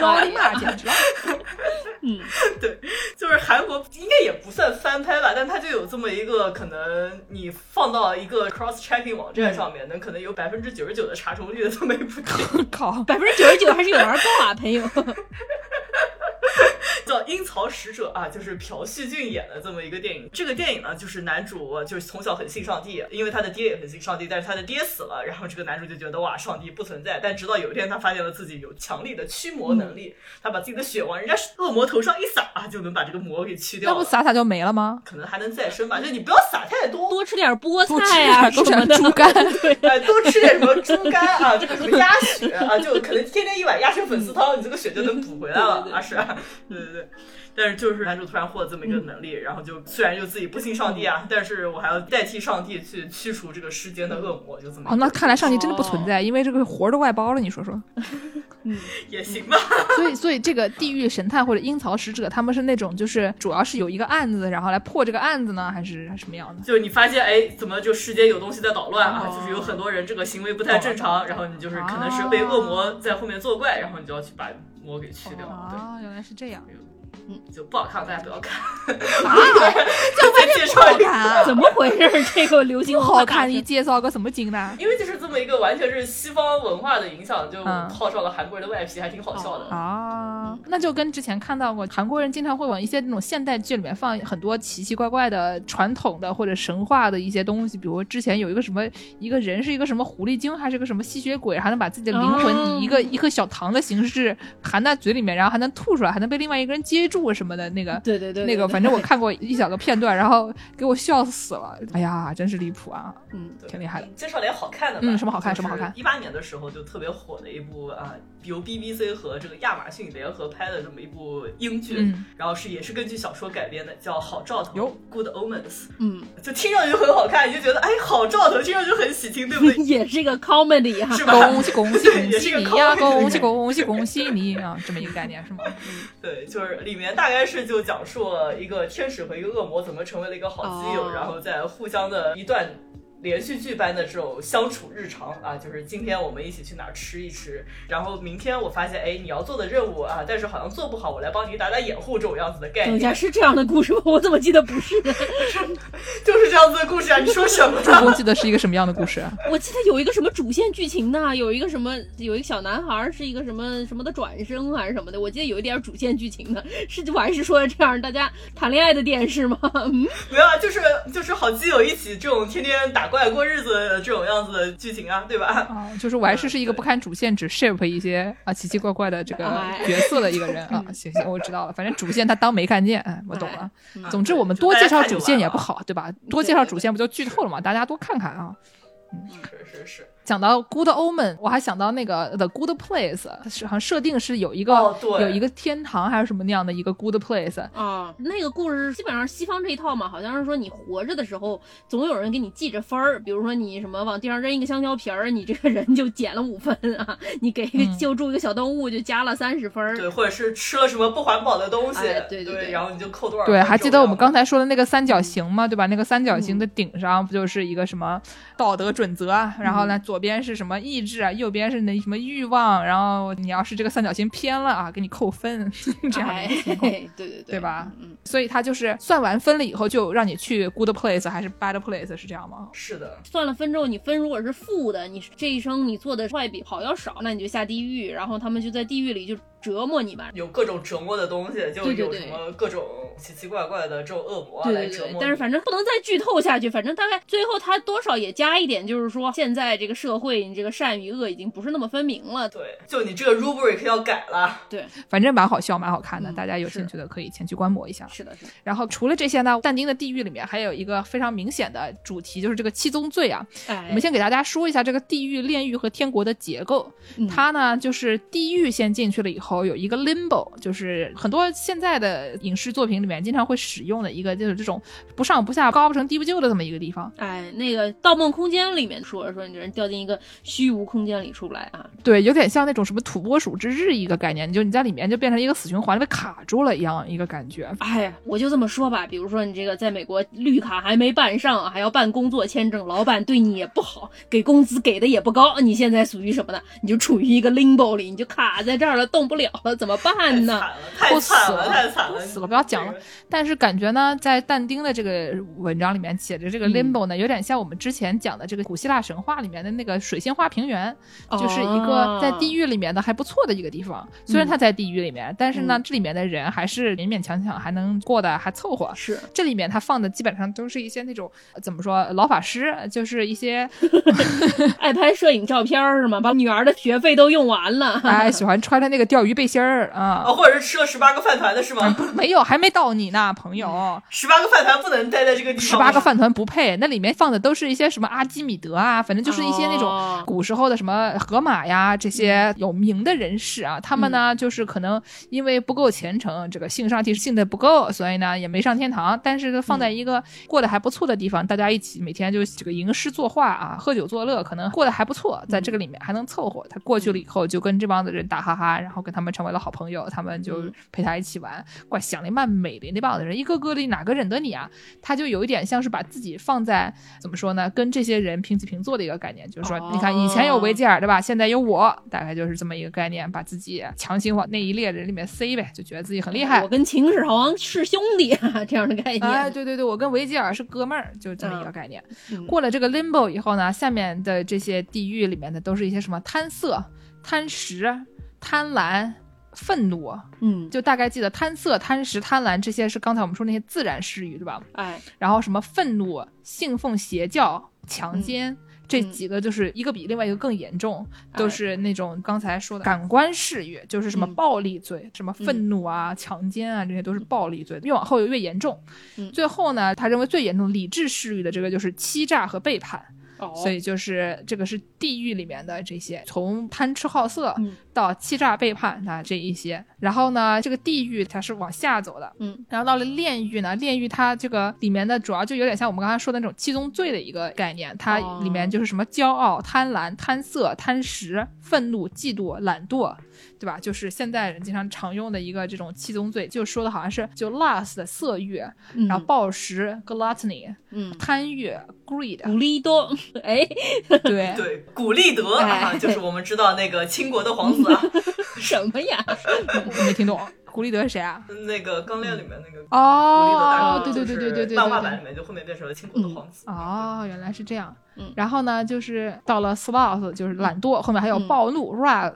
绕的嘛，简直。嗯，对，就是韩国应该也不算翻拍吧，但它就有这么一个可能，你放到一个 cross checking 网站上面，能可能有百分之九十九的查重率的这么一部电影。靠，百分之九十九还是有点高啊，朋友。叫《阴曹使者》啊，就是朴叙俊演的这么一个电影。这个电影呢，就是男主就是从小很信上帝，因为他的爹也很信上帝，但是他的爹死了，然后这个男主就觉得哇，上帝不存在。但直到有一天，他发现了自己有强力的驱魔能力，他把自己的血往人家恶魔头上一撒啊，就能把这个魔给驱掉。那不撒撒就没了吗？可能还能再生吧，就你不要撒太多，多吃点菠菜啊，多吃点猪肝，[laughs] 对，哎，多吃点什么猪肝啊，这个什么鸭血啊，就可能天天一碗鸭血粉丝汤，你这个血就能补回来了，啊是，对对对。但是就是男主突然获得这么一个能力，然后就虽然就自己不信上帝啊，但是我还要代替上帝去驱除这个世间的恶魔，就这么。哦，那看来上帝真的不存在，因为这个活都外包了，你说说。嗯，[laughs] 也行吧。所以，所以这个地狱神探或者阴曹使者，他们是那种就是主要是有一个案子，然后来破这个案子呢，还是什么样的？就你发现哎，怎么就世间有东西在捣乱啊？就是有很多人这个行为不太正常，然后你就是可能是被恶魔在后面作怪，然后你就要去把魔给去掉。哦，原来是这样。嗯，就不好看，大家不要看。啊，[laughs] 就再介绍一个，怎么回事？这个流行好看，你介绍个什么经呢？因为就是这么一个完全是西方文化的影响，就套上了韩国人的外皮，还挺好笑的啊。那就跟之前看到过，韩国人经常会往一些那种现代剧里面放很多奇奇怪怪的传统的或者神话的一些东西，比如之前有一个什么一个人是一个什么狐狸精，还是个什么吸血鬼，还能把自己的灵魂以一个一颗小糖的形式含在嘴里面，然后还能吐出来，还能被另外一个人接住。什么的那个，对对对，那个反正我看过一小个片段，然后给我笑死了。哎呀，真是离谱啊！嗯，挺厉害的。介绍点好看的，嗯，什么好看？什么好看？一八年的时候就特别火的一部啊，由 BBC 和这个亚马逊联合拍的这么一部英剧，然后是也是根据小说改编的，叫《好兆头》（Good Omens）。嗯，就听上去很好看，你就觉得哎，好兆头，听上去很喜庆，对不对？[laughs] 也是一个 comedy 哈，是吧？恭喜恭喜 [laughs] 恭喜你呀！恭喜恭喜恭喜你啊！这么一个概念是吗？嗯，[laughs] 对，就是里面。大概是就讲述了一个天使和一个恶魔怎么成为了一个好基友，然后在互相的一段。连续剧般的这种相处日常啊，就是今天我们一起去哪儿吃一吃，然后明天我发现哎你要做的任务啊，但是好像做不好，我来帮你打打掩护这种样子的概念。等一下是这样的故事吗？我怎么记得不是？就是这样子的故事啊！你说什么？[laughs] 我记得是一个什么样的故事啊？[laughs] 我记得有一个什么主线剧情呢？有一个什么有一个小男孩是一个什么什么的转生还是什么的？我记得有一点主线剧情的，是我还是说的这样大家谈恋爱的电视吗？嗯，没有，就是就是好基友一起这种天天打。怪过日子这种样子的剧情啊，对吧？啊，就是我还是是一个不看主线，只 shape 一些啊奇奇怪怪的这个角色的一个人 [laughs] 啊。行行，我知道了，反正主线他当没看见，哎，我懂了。总之，我们多介绍主线也不好，对吧？多介绍主线不就剧透了吗？大家多看看啊。嗯，是是是。讲到 Good Omen，我还想到那个 The Good Place，是好像设定是有一个、哦有一个天堂还是什么那样的一个 Good Place。啊，那个故事基本上西方这一套嘛，好像是说你活着的时候，总有人给你记着分儿。比如说你什么往地上扔一个香蕉皮儿，你这个人就减了五分啊；你给一个嗯救助一个小动物，就加了三十分儿。对，或者是吃了什么不环保的东西，哎对对对然后你就扣多少分对？还记得我们刚才说的那个三角形吗？对吧？那个三角形的顶上不就是一个什么道德准则啊？然后呢，左边是什么意志啊，右边是那什么欲望，然后你要是这个三角形偏了啊，给你扣分，[laughs] 这样的哎一个情况。对对对，对吧嗯，所以它就是算完分了以后，就让你去 good place 还是 bad place，是这样吗？是的，算了分之后，你分如果是负的，你这一生你做的坏比好要少，那你就下地狱，然后他们就在地狱里就折磨你吧。有各种折磨的东西，就有什么各种奇奇怪怪的这种恶魔对对对来折磨你。，但是反正不能再剧透下去，反正大概最后他多少也加一点，就是说现在这个社会，你这个善与恶已经不是那么分明了。对，就你这个 rubric 要改了。[laughs] 对，反正蛮好笑，蛮好看的，嗯大家有兴趣的可以前去观摩一下。是的，是的，然后除了这些呢，但丁的地狱里面还有一个非常明显的主题，就是这个七宗罪啊。哎，我们先给大家说一下这个地狱、炼狱和天国的结构。嗯它呢，就是地狱先进去了以后，有一个 limbo，就是很多现在的影视作品里面经常会使用的一个，就是这种不上不下、高不成低不就的这么一个地方。哎，那个《盗梦空间》里面说说，你这人掉进一个虚无空间里出不来啊。对，有点像那种什么土拨鼠之日一个概念，就你在里面就变成一个死循环，被卡住了一样一个感觉。哎呀，我就这么说吧，比如说你这个在美国绿卡还没办上，还要办工作签证，老板对你也不好，给工资给的也不高，你现在属于什么呢？你就处于一个 limbo 里，你就卡在这儿了，动不了了，怎么办呢？惨了，太惨了，死了太惨了，死了不要讲了但是感觉呢，在但丁的这个文章里面写的这个嗯 limbo 呢，有点像我们之前讲的这个古希腊神话里面的那个水仙花平原，就是一个在地狱。里面的还不错的一个地方。虽然它在地狱里面，但是呢，这里面的人还是勉勉强强还能过得还凑合。是这里面他放的基本上都是一些那种呃怎么说老法师，就是一些 [laughs] 爱拍摄影照片是吗？把女儿的学费都用完了。[laughs] 哎喜欢穿着那个钓鱼背心儿啊。哦，或者是吃了十八个饭团的是吗？没有，还没到你呢，朋友。[laughs] 十八个饭团不能待在这个地方吗。十八个饭团不配，那里面放的都是一些什么阿基米德啊，反正就是一些那种哦古时候的什么河马呀这些有名的人士啊，他们呢就是可能因为不够虔诚，这个性上帝信的不够，所以呢也没上天堂，但是放在一个过得还不错的地方，大家一起每天就这个吟诗作画啊，喝酒作乐，可能过得还不错，在这个里面还能凑合。他过去了以后就跟这帮子人打哈哈，然后跟他们成为了好朋友，他们就嗯陪他一起玩。怪想那曼美的那帮子人，一个个的哪个忍得你啊？他就有一点像是把自己放在怎么说呢，跟这些人平起平坐的一个概念，就是说，哦你看以前有维吉尔对吧？现在有我，大概就是这么一个概念，把自己强行往那一列人里面塞呗，就觉得自己很厉害我。跟秦始皇是兄弟啊，[laughs] 这样的概念。哎，对对对，我跟维吉尔是哥们儿，就这么一个概念。嗯过了这个 limbo 以后呢，下面的这些地狱里面的都是一些什么贪色、贪食、贪婪、愤怒，嗯，就大概记得贪色、贪食、贪婪这些是刚才我们说那些自然失语，对吧？哎，然后什么愤怒、信奉邪教、强奸。嗯这几个就是一个比另外一个更严重，哎都是那种刚才说的感官视欲，就是什么嗯暴力罪，什么愤怒啊、强奸啊，这些都是暴力罪，越往后越严重。嗯最后呢，他认为最严重的理智视欲的这个就是欺诈和背叛。哦，所以就是这个是地狱里面的这些，从贪吃好色嗯到欺诈背叛啊这一些。然后呢，这个地狱它是往下走的，嗯，然后到了炼狱呢，炼狱它这个里面的主要就有点像我们刚才说的那种七宗罪的一个概念，它哦里面就是什么骄傲、贪婪、贪色、贪食、愤怒、嫉妒、懒惰。对吧？就是现代人经常常用的一个这种七宗罪，就说的好像是就 lust 色欲，嗯然后暴食 gluttony，嗯，贪欲 greed，古力多，哎，[laughs] 对 [laughs] 对，古立德啊，哎就是我们知道那个倾国的皇子啊，[laughs] 什么呀？我没听懂，古力德是谁啊？那个《钢炼》里面那个哦古力德大哥，对对对对对对对，漫画版里面就后面变成了倾国的皇子。哦，原来是这样。嗯然后呢，就是到了 sloth，就是懒惰，后面还有嗯暴怒 wrath，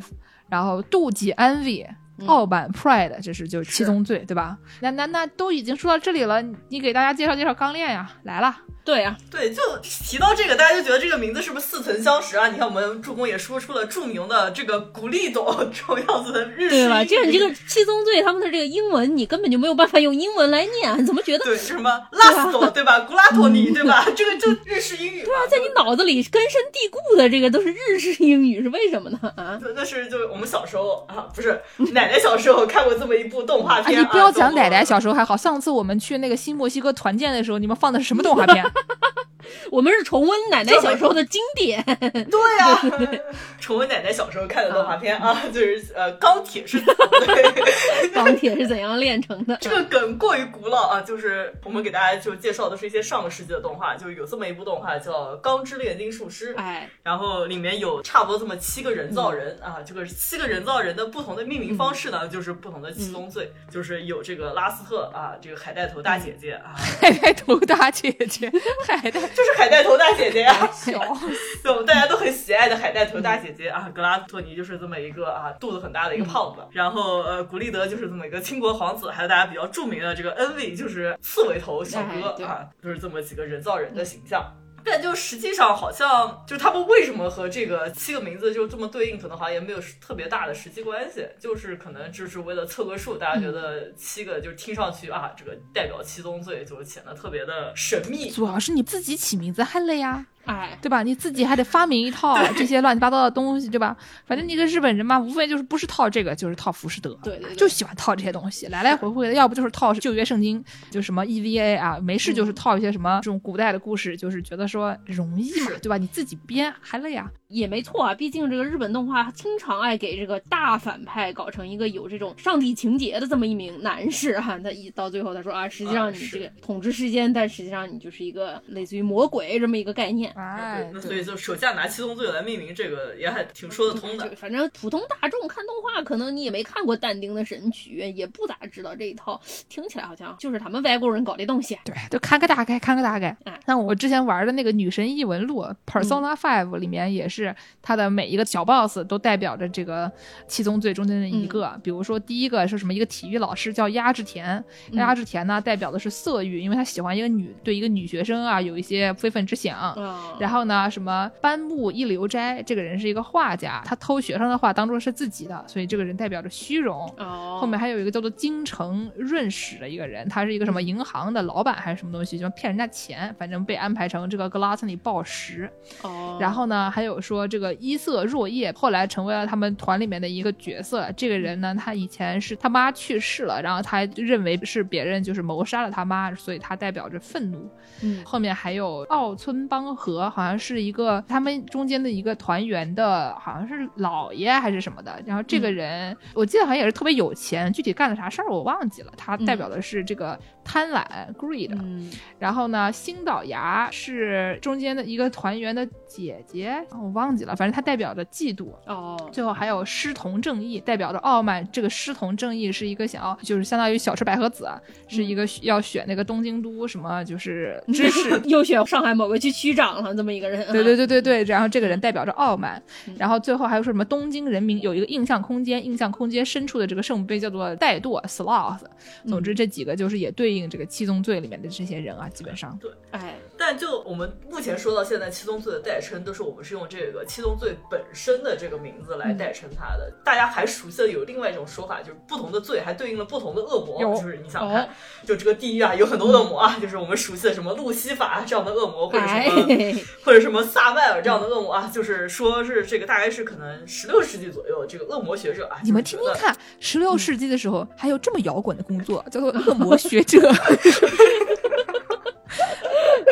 然后妒忌 envy。嗯傲慢 pride，这是就是七宗罪，对吧？那那那都已经说到这里了，你给大家介绍介绍钢炼呀，来了。对啊，对，就提到这个，大家就觉得这个名字是不是似曾相识啊？你看我们助攻也说出了著名的这个古力董 [laughs] 这种样子的日式对吧？英语这样你这个七宗罪他们的这个英文，你根本就没有办法用英文来念，怎么觉得？对什么拉斯多对吧？古拉托尼对吧？这个就日式英语对啊，在你脑子里根深蒂固的这个都是日式英语，是为什么呢？啊，那是就是我们小时候啊，不是奶奶小时候看过这么一部动画啊，片。你不要讲奶奶小时候还好，上次我们去那个新墨西哥团建的时候，你们放的是什么动画片？[laughs] 我们是重温奶奶小时候的经典。对呀、[laughs] 重温奶奶小时候看的动画片啊，就是呃钢铁是对。钢铁是怎样炼成的？这个梗过于古老啊，就是我们给大家就介绍的是一些上个世纪的动画，就是有这么一部动画叫《钢之炼金术师》，哎，然后里面有差不多这么七个人造人、啊，这个七个人造人的不同的命名方式呢，就是不同的七宗罪，就是有这个拉斯特啊，这个海带头大姐姐啊，海带头大姐姐，[laughs] 海带。就是海带头大姐姐呀、[laughs] 小，[laughs] 对，我们大家都很喜爱的海带头大姐姐啊，格拉托尼就是这么一个啊肚子很大的一个胖子，然后呃古利德就是这么一个倾国皇子，还有大家比较著名的这个恩维就是刺猬头小哥啊，就是这么几个人造人的形象。但就实际上好像就是他们为什么和这个七个名字就这么对应，可能好像也没有特别大的实际关系，就是可能就是为了凑个数，大家觉得七个就听上去啊，这个代表七宗罪，就显得特别的神秘。主要是你自己起名字还累呀。哎，对吧？你自己还得发明一套这些乱七八糟的东西，对吧？反正你个日本人嘛，无非就是不是套这个，就是套浮士德，对对对就喜欢套这些东西，来来回回的，要不就是套旧约圣经，就什么 EVA 啊，没事就是套一些什么这种古代的故事，就是觉得说容易嘛，对吧？你自己编还累啊。也没错啊，毕竟这个日本动画经常爱给这个大反派搞成一个有这种上帝情节的这么一名男士哈、他一到最后他说啊，实际上你这个统治世间，但实际上你就是一个类似于魔鬼这么一个概念。哎对，那所以就手下拿七宗罪来命名，这个也还挺说得通的。反正普通大众看动画，可能你也没看过但丁的《神曲》，也不咋知道这一套。听起来好像就是他们外国人搞的东西。对，就看个大概，看个大概哎。像我之前玩的那个《女神异闻录》Persona Five 里面也是，它的每一个小 boss 都代表着这个七宗罪中间的一个。比如说第一个是什么？一个体育老师叫鸭志田，鸭志田呢代表的是色欲，因为他喜欢一个女，对一个女学生啊有一些非分之想。啊，然后呢，什么班木一流斋，这个人是一个画家，他偷学生的画当做是自己的，所以这个人代表着虚荣。哦，后面还有一个叫做京城润史的一个人，他是一个什么银行的老板还是什么东西，就骗人家钱，反正被安排成这个格拉特尼暴食。哦，然后呢，还有说这个伊瑟若叶后来成为了他们团里面的一个角色。这个人呢，他以前是他妈去世了，然后他认为是别人就是谋杀了他妈，所以他代表着愤怒。嗯后面还有奥村邦和，好像是一个他们中间的一个团员的，好像是老爷还是什么的。然后这个人，我记得好像也是特别有钱，具体干了啥事儿我忘记了。他代表的是这个贪婪 greed。嗯然后呢，星岛牙是中间的一个团员的姐姐，我忘记了，反正它代表着嫉妒。哦，最后还有师同正义，代表着傲慢。这个师同正义是一个想要，就是相当于小池百合子，啊是一个要选那个东京都什么，就是知识 [laughs] 又选上海某个区区长了，这么一个人。对对对对对，然后这个人代表着傲慢嗯，然后最后还有说什么东京人民有一个印象空间，印象空间深处的这个圣杯叫做怠惰 sloth。总之这几个就是也对应这个七宗罪里面的这些人啊，基本上。哎，但就我们目前说到现在，七宗罪的代称都是我们是用这个七宗罪本身的这个名字来代称它的。大家还熟悉的有另外一种说法，就是不同的罪还对应了不同的恶魔。就是你想看哦，就这个地狱啊，有很多恶魔啊，就是我们熟悉的什么路西法这样的恶魔，或者什哎么，或者什么萨麦尔这样的恶魔啊，就是说是这个大概是可能十六世纪左右，这个恶魔学者啊，你们听听看，十六世纪的时候还有这么摇滚的工作，叫做 [laughs] 恶魔学者。[laughs]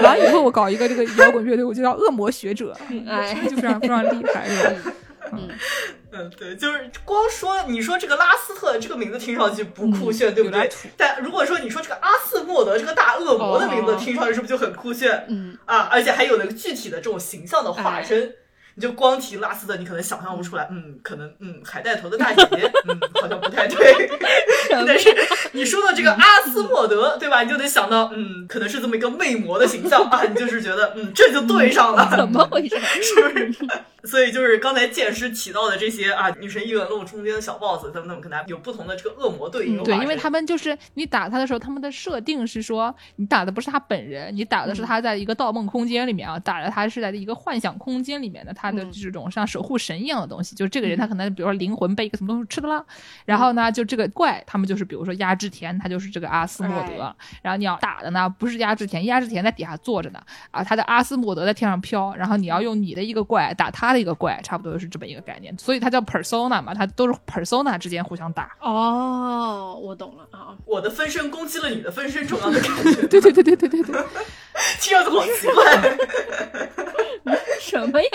完了以后，我搞一个这个摇滚乐队，我就叫恶魔学者，[laughs] 哎就非常非常厉害，是吧？嗯嗯，对，就是光说你说这个拉斯特这个名字听上去不酷炫，对不对？但如果说你说这个阿斯莫德这个大恶魔的名字哦听上去是不是就很酷炫嗯，啊？而且还有那个具体的这种形象的化身。你就光提拉斯的，你可能想象不出来，嗯，可能嗯海带头的大姐姐，嗯，好像不太对。但是你说到这个阿斯莫德，对吧？你就得想到，嗯，可能是这么一个魅魔的形象啊，你就是觉得，嗯，这就对上了，怎么回事？[laughs] 是不是？所以就是刚才剑师提到的这些啊，女神异闻录中间的小 boss，他们他们可能有不同的这个恶魔对应。对，因为他们就是你打他的时候，他们的设定是说，你打的不是他本人，你打的是他在一个盗梦空间里面啊，打的他是在一个幻想空间里面的，他的这种像守护神一样的东西。就是这个人，他可能比如说灵魂被一个什么东西吃的了，然后呢，就这个怪，他们就是比如说压制田，他就是这个阿斯莫德。然后你要打的呢，不是压制田，压制田在底下坐着呢，啊，他的阿斯莫德在天上飘，然后你要用你的一个怪打他的一个怪，差不多。是这么一个概念，所以它叫 persona 嘛，它都是 persona 之间互相打。哦，我懂了啊，我的分身攻击了你的分身，重要的感觉。对对对对对对对，[laughs] 听上去好奇怪，[laughs] 什么呀？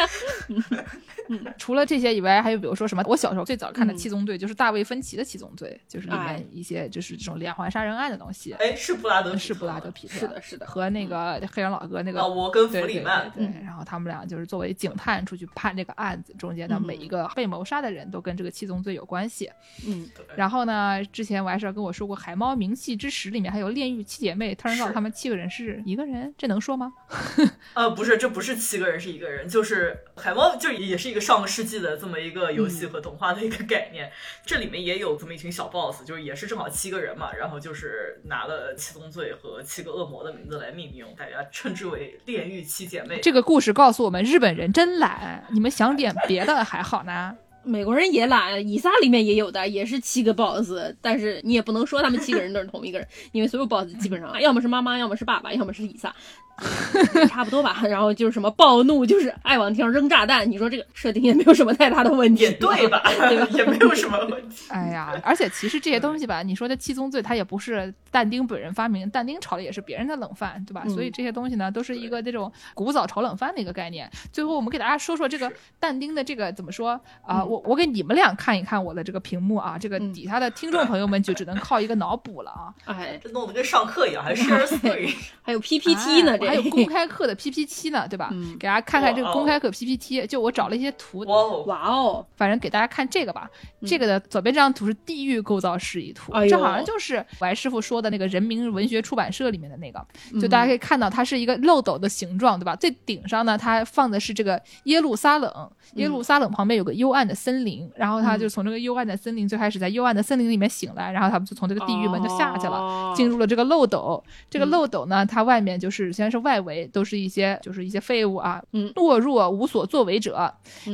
[laughs] 嗯，除了这些以外，还有比如说什么？我小时候最早看的《七宗罪》就是大卫芬奇的《七宗罪》，就是里面一些就是这种连环杀人案的东西。哎，是布拉德，是布拉德皮特，是的，是的，和那个黑人老哥那个老沃跟弗里曼，对，然后他们俩就是作为警探出去判这个案子，中间的每一个被谋杀的人都跟这个七宗罪有关系。嗯，然后呢，之前我还是跟我说过，《海猫明细之石》里面还有炼狱七姐妹，突然告诉他们七个人是一个人，这能说吗？[laughs] 呃，不是，这不是七个人是一个人，就是海猫就也是一个上个世纪的。这么一个游戏和动画的一个概念，这里面也有这么一群小 boss，就是也是正好七个人嘛，然后就是拿了七宗罪和七个恶魔的名字来命名，大家称之为炼狱七姐妹。这个故事告诉我们，日本人真懒，你们想点别的还好呢。美国人也懒，以撒里面也有的，也是七个 boss，但是你也不能说他们七个人都是同一个人，因为所有 boss 基本上 [laughs] 要么是妈妈，要么是爸爸，要么是以撒。[laughs] 差不多吧，然后就是什么暴怒，就是爱往天上扔炸弹。你说这个设定也没有什么太大的问题，对吧？[laughs] 对吧？也没有什么问题。哎呀，而且其实这些东西吧，你说的七宗罪，它也不是但丁本人发明，但丁炒的也是别人的冷饭，对吧？所以这些东西呢，都是一个这种古早炒冷饭的一个概念。最后我们给大家说说这个但丁的这个怎么说啊？我我给你们俩看一看我的这个屏幕啊，这个底下的听众朋友们就只能靠一个脑补了啊。[laughs] 哎，这弄得跟上课一样，还是 story，[laughs] 还有 PPT 呢。这还有公开课的 PPT 呢，对吧？给大家看看这个公开课 PPT，就我找了一些图。哇哦！反正给大家看这个吧。这个的左边这张图是地狱构造示意图，这好像就是白师傅说的那个人民文学出版社里面的那个。就大家可以看到，它是一个漏斗的形状，对吧？最顶上呢，它放的是这个耶路撒冷，耶路撒冷旁边有个幽暗的森林，然后他就从这个幽暗的森林最开始在幽暗的森林里面醒来，然后他们就从这个地狱门就下去了，进入了这个漏斗。这个漏斗呢，它外面就是先是外围都是一些就是一些废物啊，嗯，懦弱无所作为者。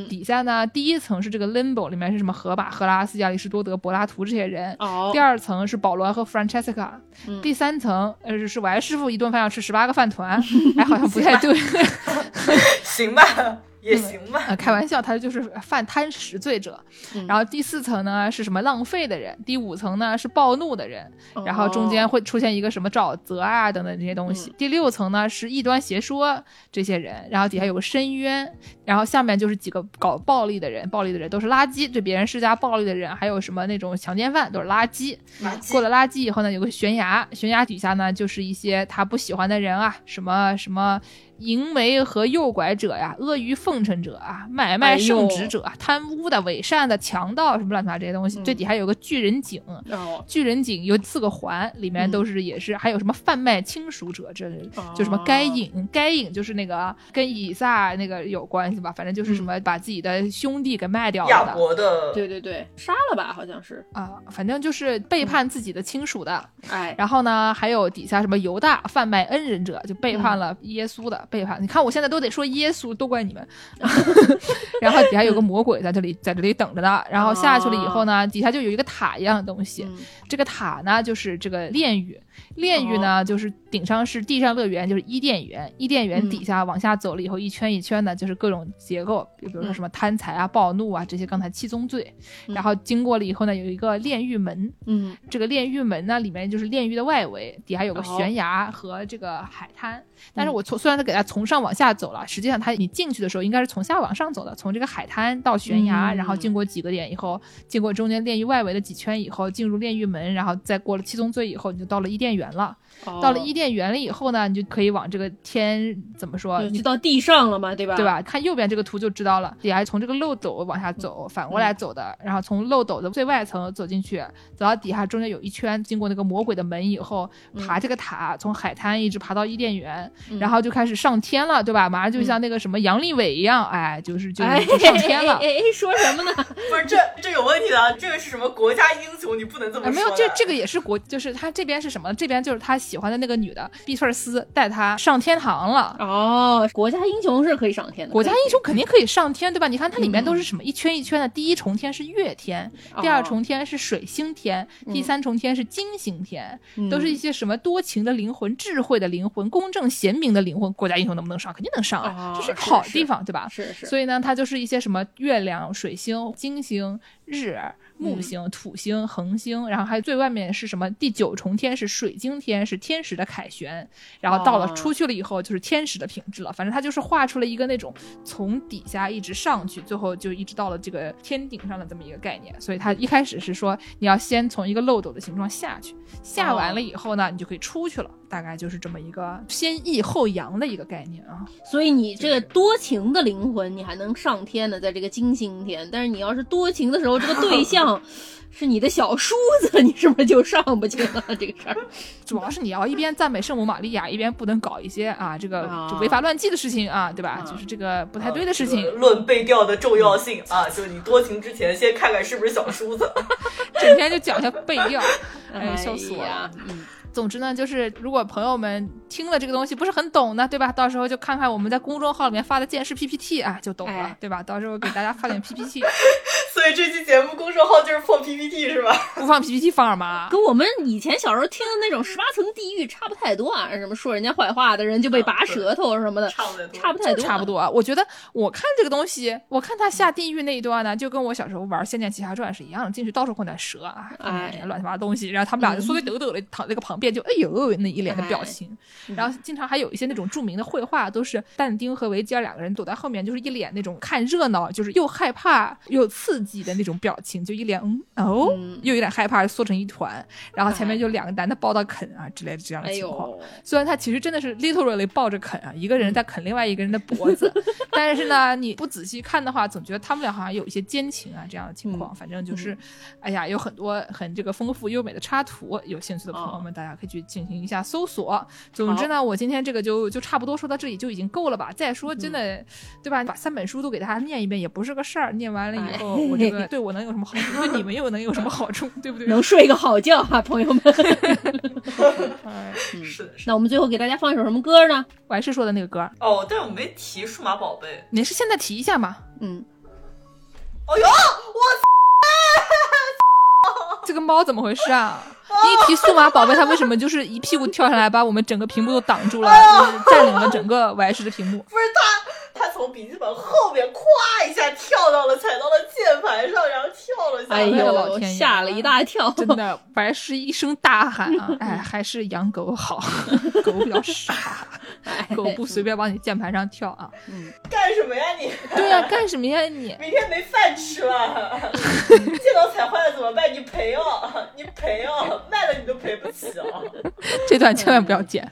底下呢，第一层是这个 limbo，里面是什么荷马、赫拉斯、亚里士多德、柏拉图这些人。哦。第二层是保罗和 Francesca。嗯。第三层呃是我爱师傅一顿饭要吃十八个饭团，[laughs] 哎好像不太对。行吧。[laughs] 也行吧，开玩笑，他就是犯贪食罪者。然后第四层呢是什么浪费的人，第五层呢是暴怒的人，然后中间会出现一个什么沼泽啊等等这些东西。第六层呢是异端邪说这些人，然后底下有个深渊，然后下面就是几个搞暴力的人，暴力的人都是垃圾，对别人施加暴力的人，还有什么那种强奸犯都是垃圾。过了垃圾以后呢，有个悬崖，悬崖底下呢就是一些他不喜欢的人啊，什么什么。淫媒和诱拐者呀，阿谀奉承者啊，买卖圣旨者，贪污的、伪善的、强盗什么乱七八糟这些东西。最底下有个巨人井，巨人井有四个环，里面都是也是还有什么贩卖亲属者，这就什么该隐，该隐就是那个跟以撒那个有关系吧，反正就是什么把自己的兄弟给卖掉了。亚伯的，对对对，杀了吧，好像是。啊，反正就是背叛自己的亲属的。哎，然后呢，还有底下什么犹大贩卖恩人者，就背叛了耶稣的。背叛，你看我现在都得说耶稣，都怪你们。[laughs] [laughs] 然后底下有个魔鬼在这里，在这里等着呢。然后下去了以后呢，底下就有一个塔一样的东西。这个塔呢，就是这个炼狱。炼狱呢，就是顶上是地上乐园，就是伊甸园。伊甸园底下往下走了以后，一圈一圈的，就是各种结构，比如说什么贪财啊、暴怒啊这些，刚才七宗罪。然后经过了以后呢，有一个炼狱门。嗯，这个炼狱门呢，里面就是炼狱的外围，底下有个悬崖和这个海滩。但是我从虽然他给它从上往下走了，实际上它你进去的时候应该是从下往上走的，从这个海滩到悬崖，嗯然后经过几个点以后，经过中间炼狱外围的几圈以后，进入炼狱门，然后再过了七宗罪以后，你就到了伊甸园了。到了伊甸园了以后呢，你就可以往这个天怎么说？你就到地上了嘛，对吧？对？吧？看右边这个图就知道了，底下从这个漏斗往下走，反过来走的，然后从漏斗的最外层走进去，走到底下中间有一圈，经过那个魔鬼的门以后，爬这个塔，从海滩一直爬到伊甸园，然后就开始上天了，对吧？马上就像那个什么杨利伟一样，哎，就是就上天了 [laughs] 哎。哎，哎说什么呢？[laughs] 不是这这有问题的啊，这个是什么国家英雄？你不能这么哎，说的。没有，这这个也是国，就是他这边是什么？这边就是他喜欢的那个女的毕翠丝带他上天堂了。哦，国家英雄是可以上天的，国家英雄肯定可以上天，对吧？你看它里面嗯都是什么一圈一圈的，第一重天是月天，第二重天是水星天，第三重天是金星天，嗯都是一些什么多情的灵魂、智慧的灵魂、公正贤明的灵魂。国家英雄能不能上？肯定能上啊，哦这是个是是好地方，对吧？是是，所以呢，它就是一些什么月亮、水星、金星、日、木嗯星、土星、恒星，然后还有最外面是什么？第九重天是水晶天，是天使的凯旋，然后到了哦出去了以后就是天使的品质了。反正他就是画出了一个那种从底下一直上去，最后就一直到了这个天顶上的这么一个概念。所以他一开始是说你要先从一个漏斗的形状下去，下完了以后呢，你就可以出去了。大概就是这么一个先抑后扬的一个概念啊。所以你这个多情的灵魂，你还能上天呢，在这个金星天。但是你要是多情的时候，这个对象是你的小叔子，[laughs] 你是不是就上不去了？这个事儿 [laughs] 主要是你要一边赞美圣母玛利亚，一边不能搞一些啊这个违法乱纪的事情啊，对吧？就是这个不太对的事情这。个论背调的重要性啊，就是你多情之前先看看是不是小叔子。[laughs] 整天就讲一下背调，哎呀，笑死我了呀！！嗯，总之呢，就是如果朋友们听了这个东西不是很懂呢，对吧？到时候就看看我们在公众号里面发的见识 PPT 啊，就懂了哎，对吧？到时候给大家发点 PPT，[laughs] 所以这期节目公众号就是放 PPT 是吧？不放 PPT 放什么啊？跟我们以前小时候听的那种十八层地狱差不太多啊，什么说人家坏话的人就被拔舌头什么的，差不多差不太多，差不。多啊。我觉得我看这个东西，我看他下地狱那一段呢，就跟我小时候玩《仙剑奇侠传》是一样的，进去到处混点蛇啊，混点这些哎乱七八糟东西，然后他们俩就缩缩抖抖的躺在那个旁边，就哎呦那一脸的表情。然后经常还有一些那种著名的绘画，都是但丁和维吉尔两个人躲在后面，就是一脸那种看热闹，就是又害怕又刺激的那种表情，就一脸嗯哦，嗯。又有点害怕，缩成一团，然后前面就两个男的抱到啃啊之类的这样的哎情况。呦，虽然他其实真的是 literally 抱着啃啊，一个人在啃另外一个人的脖子，[laughs] 但是呢，你不仔细看的话，总觉得他们俩好像有一些奸情啊这样的情况。反正就是，哎呀，有很多很这个丰富优美的插图，有兴趣的朋友们，大家可以去进行一下搜索。总之呢，我今天这个就就差不多说到这里就已经够了吧。再说真的，对吧？把三本书都给大家念一遍也不是个事儿，念完了以后，我这个 [laughs] 对我能有什么好处？对你们又能有什么好处？对不对？能睡个好觉啊，朋友们。[laughs] 是的，是的。那我们最后给大家放一首什么歌呢？我还是说的那个歌，哦，但是我没提数码宝贝。你是现在提一下吗？嗯，哎呦，我 [laughs] 这个猫怎么回事啊？你一提数码宝贝，它为什么就是一屁股跳下来，把我们整个屏幕都挡住了，[laughs] 就是占领了整个 Y 视的屏幕？不是他，他从笔记本后面咵一下跳到了，踩到了键盘上，然后跳了下来。哎呦老呦，天爷吓了一大跳。真的白石一声大喊啊！哎，还是养狗好，[laughs] 狗比较傻，狗不随便往你键盘上跳啊！干什么呀你？对呀、干什么呀你？明天没饭吃了，电脑踩坏了怎么办？你赔哦，你赔哦，卖了你都赔不起哦。这段千万不要剪。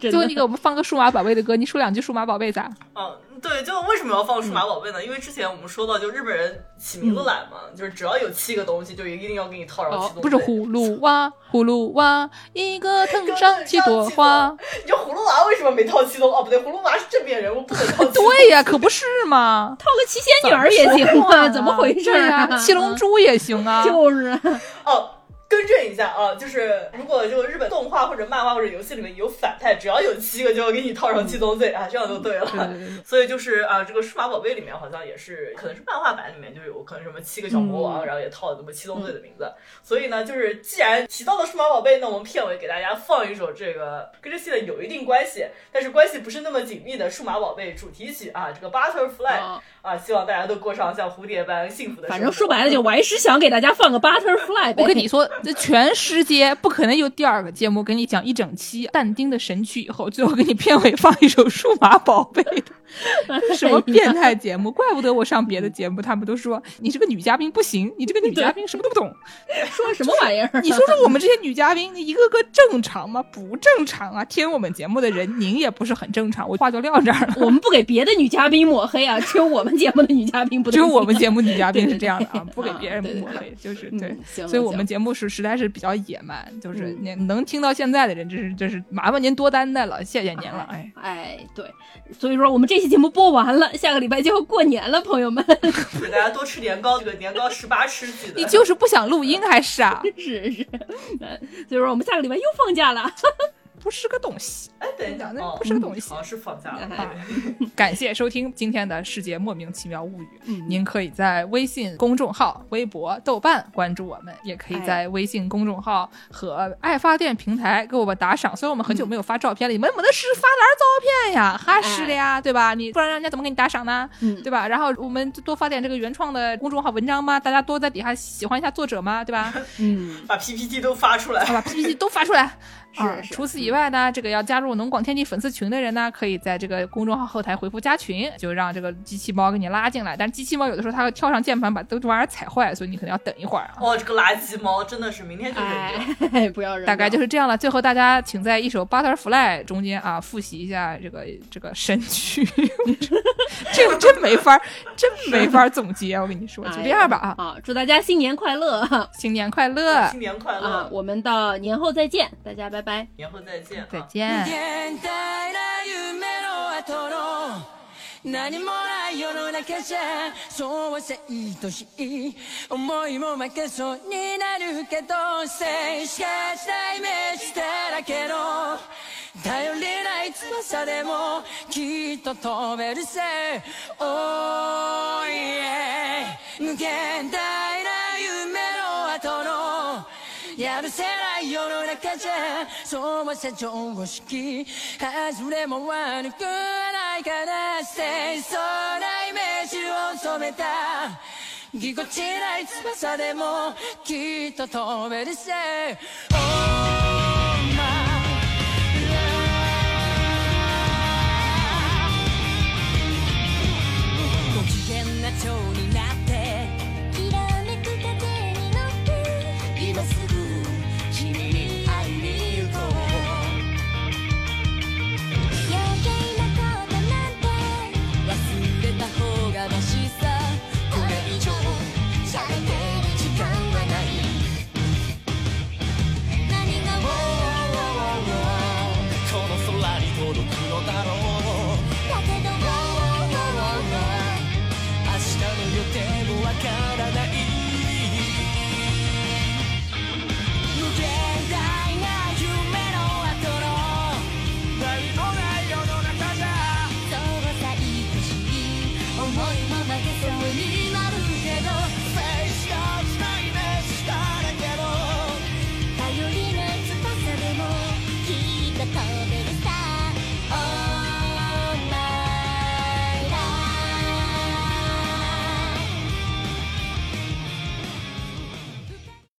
最后你给我们放个数码宝贝的歌，你说两句数码宝贝咋？嗯，对，就为什么要放数码宝贝呢？因为之前我们说到，就日本人起名字懒嘛，就是只要有七个东西，就一定要给你套上七宗罪。不是葫芦娃，葫芦娃，一个藤上七朵花。你这葫芦娃为什么没套七宗？哦，不对，葫芦娃是正面人物，不能套。对呀，可不是嘛。套个七仙女儿也行啊，怎么回事啊？[laughs] 七龙珠也行啊。就是啊，哦。更正一下啊，就是如果就日本动画或者漫画或者游戏里面有反派，只要有七个就要给你套上七宗罪啊，这样就对了。所以就是啊，这个数码宝贝里面好像也是，可能是漫画版里面就有可能什么七个小魔王，然后也套了那么七宗罪的名字。所以呢，就是既然提到了数码宝贝，那我们片尾给大家放一首这个跟这系列有一定关系，但是关系不是那么紧密的数码宝贝主题曲啊，这个 Butterfly 啊啊，希望大家都过上像蝴蝶般幸福的生活。反正说白了就我还是想给大家放个 Butterfly 呗。我跟你说，这全世界不可能有第二个节目给你讲一整期但丁的神曲以后，最后给你片尾放一首《数码宝贝》的。什么变态节目？怪不得我上别的节目，他们都说你这个女嘉宾不行，你这个女嘉宾什么都不懂，说什么玩意儿？你说说我们这些女嘉宾，一个个正常吗？不正常啊！听我们节目的人，您也不是很正常。我话就撂这儿了。我们不给别的女嘉宾抹黑啊，只有我们节目的女嘉宾不。只有我们节目女嘉宾是这样的啊，[laughs] 不给别人抹黑，就是对。所以我们节目是实在是比较野蛮，就是您能听到现在的人，这是这是麻烦您多担待了，谢谢您了。哎哎，对，所以说我们这期节目播完了，下个礼拜就要过年了，朋友们，[laughs] 给大家多吃年糕，这个年糕十八吃记得。你就是不想录音还 [laughs] 是啊？是是，所以说我们下个礼拜又放假了。不是个东西，哎，等一下，那不是个东西，好像是放假了。[laughs] 感谢收听今天的世界莫名其妙物语。您可以在微信公众号、微博、豆瓣关注我们，也可以在微信公众号和爱发电平台给我们打赏。虽然我们很久没有发照片了，你们没得事发哪儿照片呀？哈是的呀，对吧？你不然人家怎么给你打赏呢？对吧？然后我们多发点这个原创的公众号文章嘛，大家多在底下喜欢一下作者嘛，对吧？嗯，[laughs] 把 PPT 都发出来，把 PPT 都发出来。啊，除此以外呢，这个要加入农广天地粉丝群的人呢，可以在这个公众号后台回复加群，就让这个机器猫给你拉进来。但机器猫有的时候它会跳上键盘把这玩意儿踩坏，所以你可能要等一会儿啊。哦，这个垃圾猫真的是明天就扔掉，[laughs] 不要扔。大概就是这样了。最后大家请在一首 Butterfly 中间啊复习一下这个这个神曲，[laughs] 这个真没法，真没法总结。我跟你说，就这样吧啊。好，祝大家新年快乐，新年快乐，新年快乐啊！我们到年后再见，大家拜拜，年后再见，再见。何もない世の中じゃそうさ愛しい思いも負けそうになるけど静止化したイメージだらけの。頼りない翼でもきっと飛べるぜ。Oh yeah 無限大な夢のやるせない世の中じゃそうはさ常識外れも悪くないから清楚なイメージを染めたぎこちない翼でもきっと飛べるせ、oh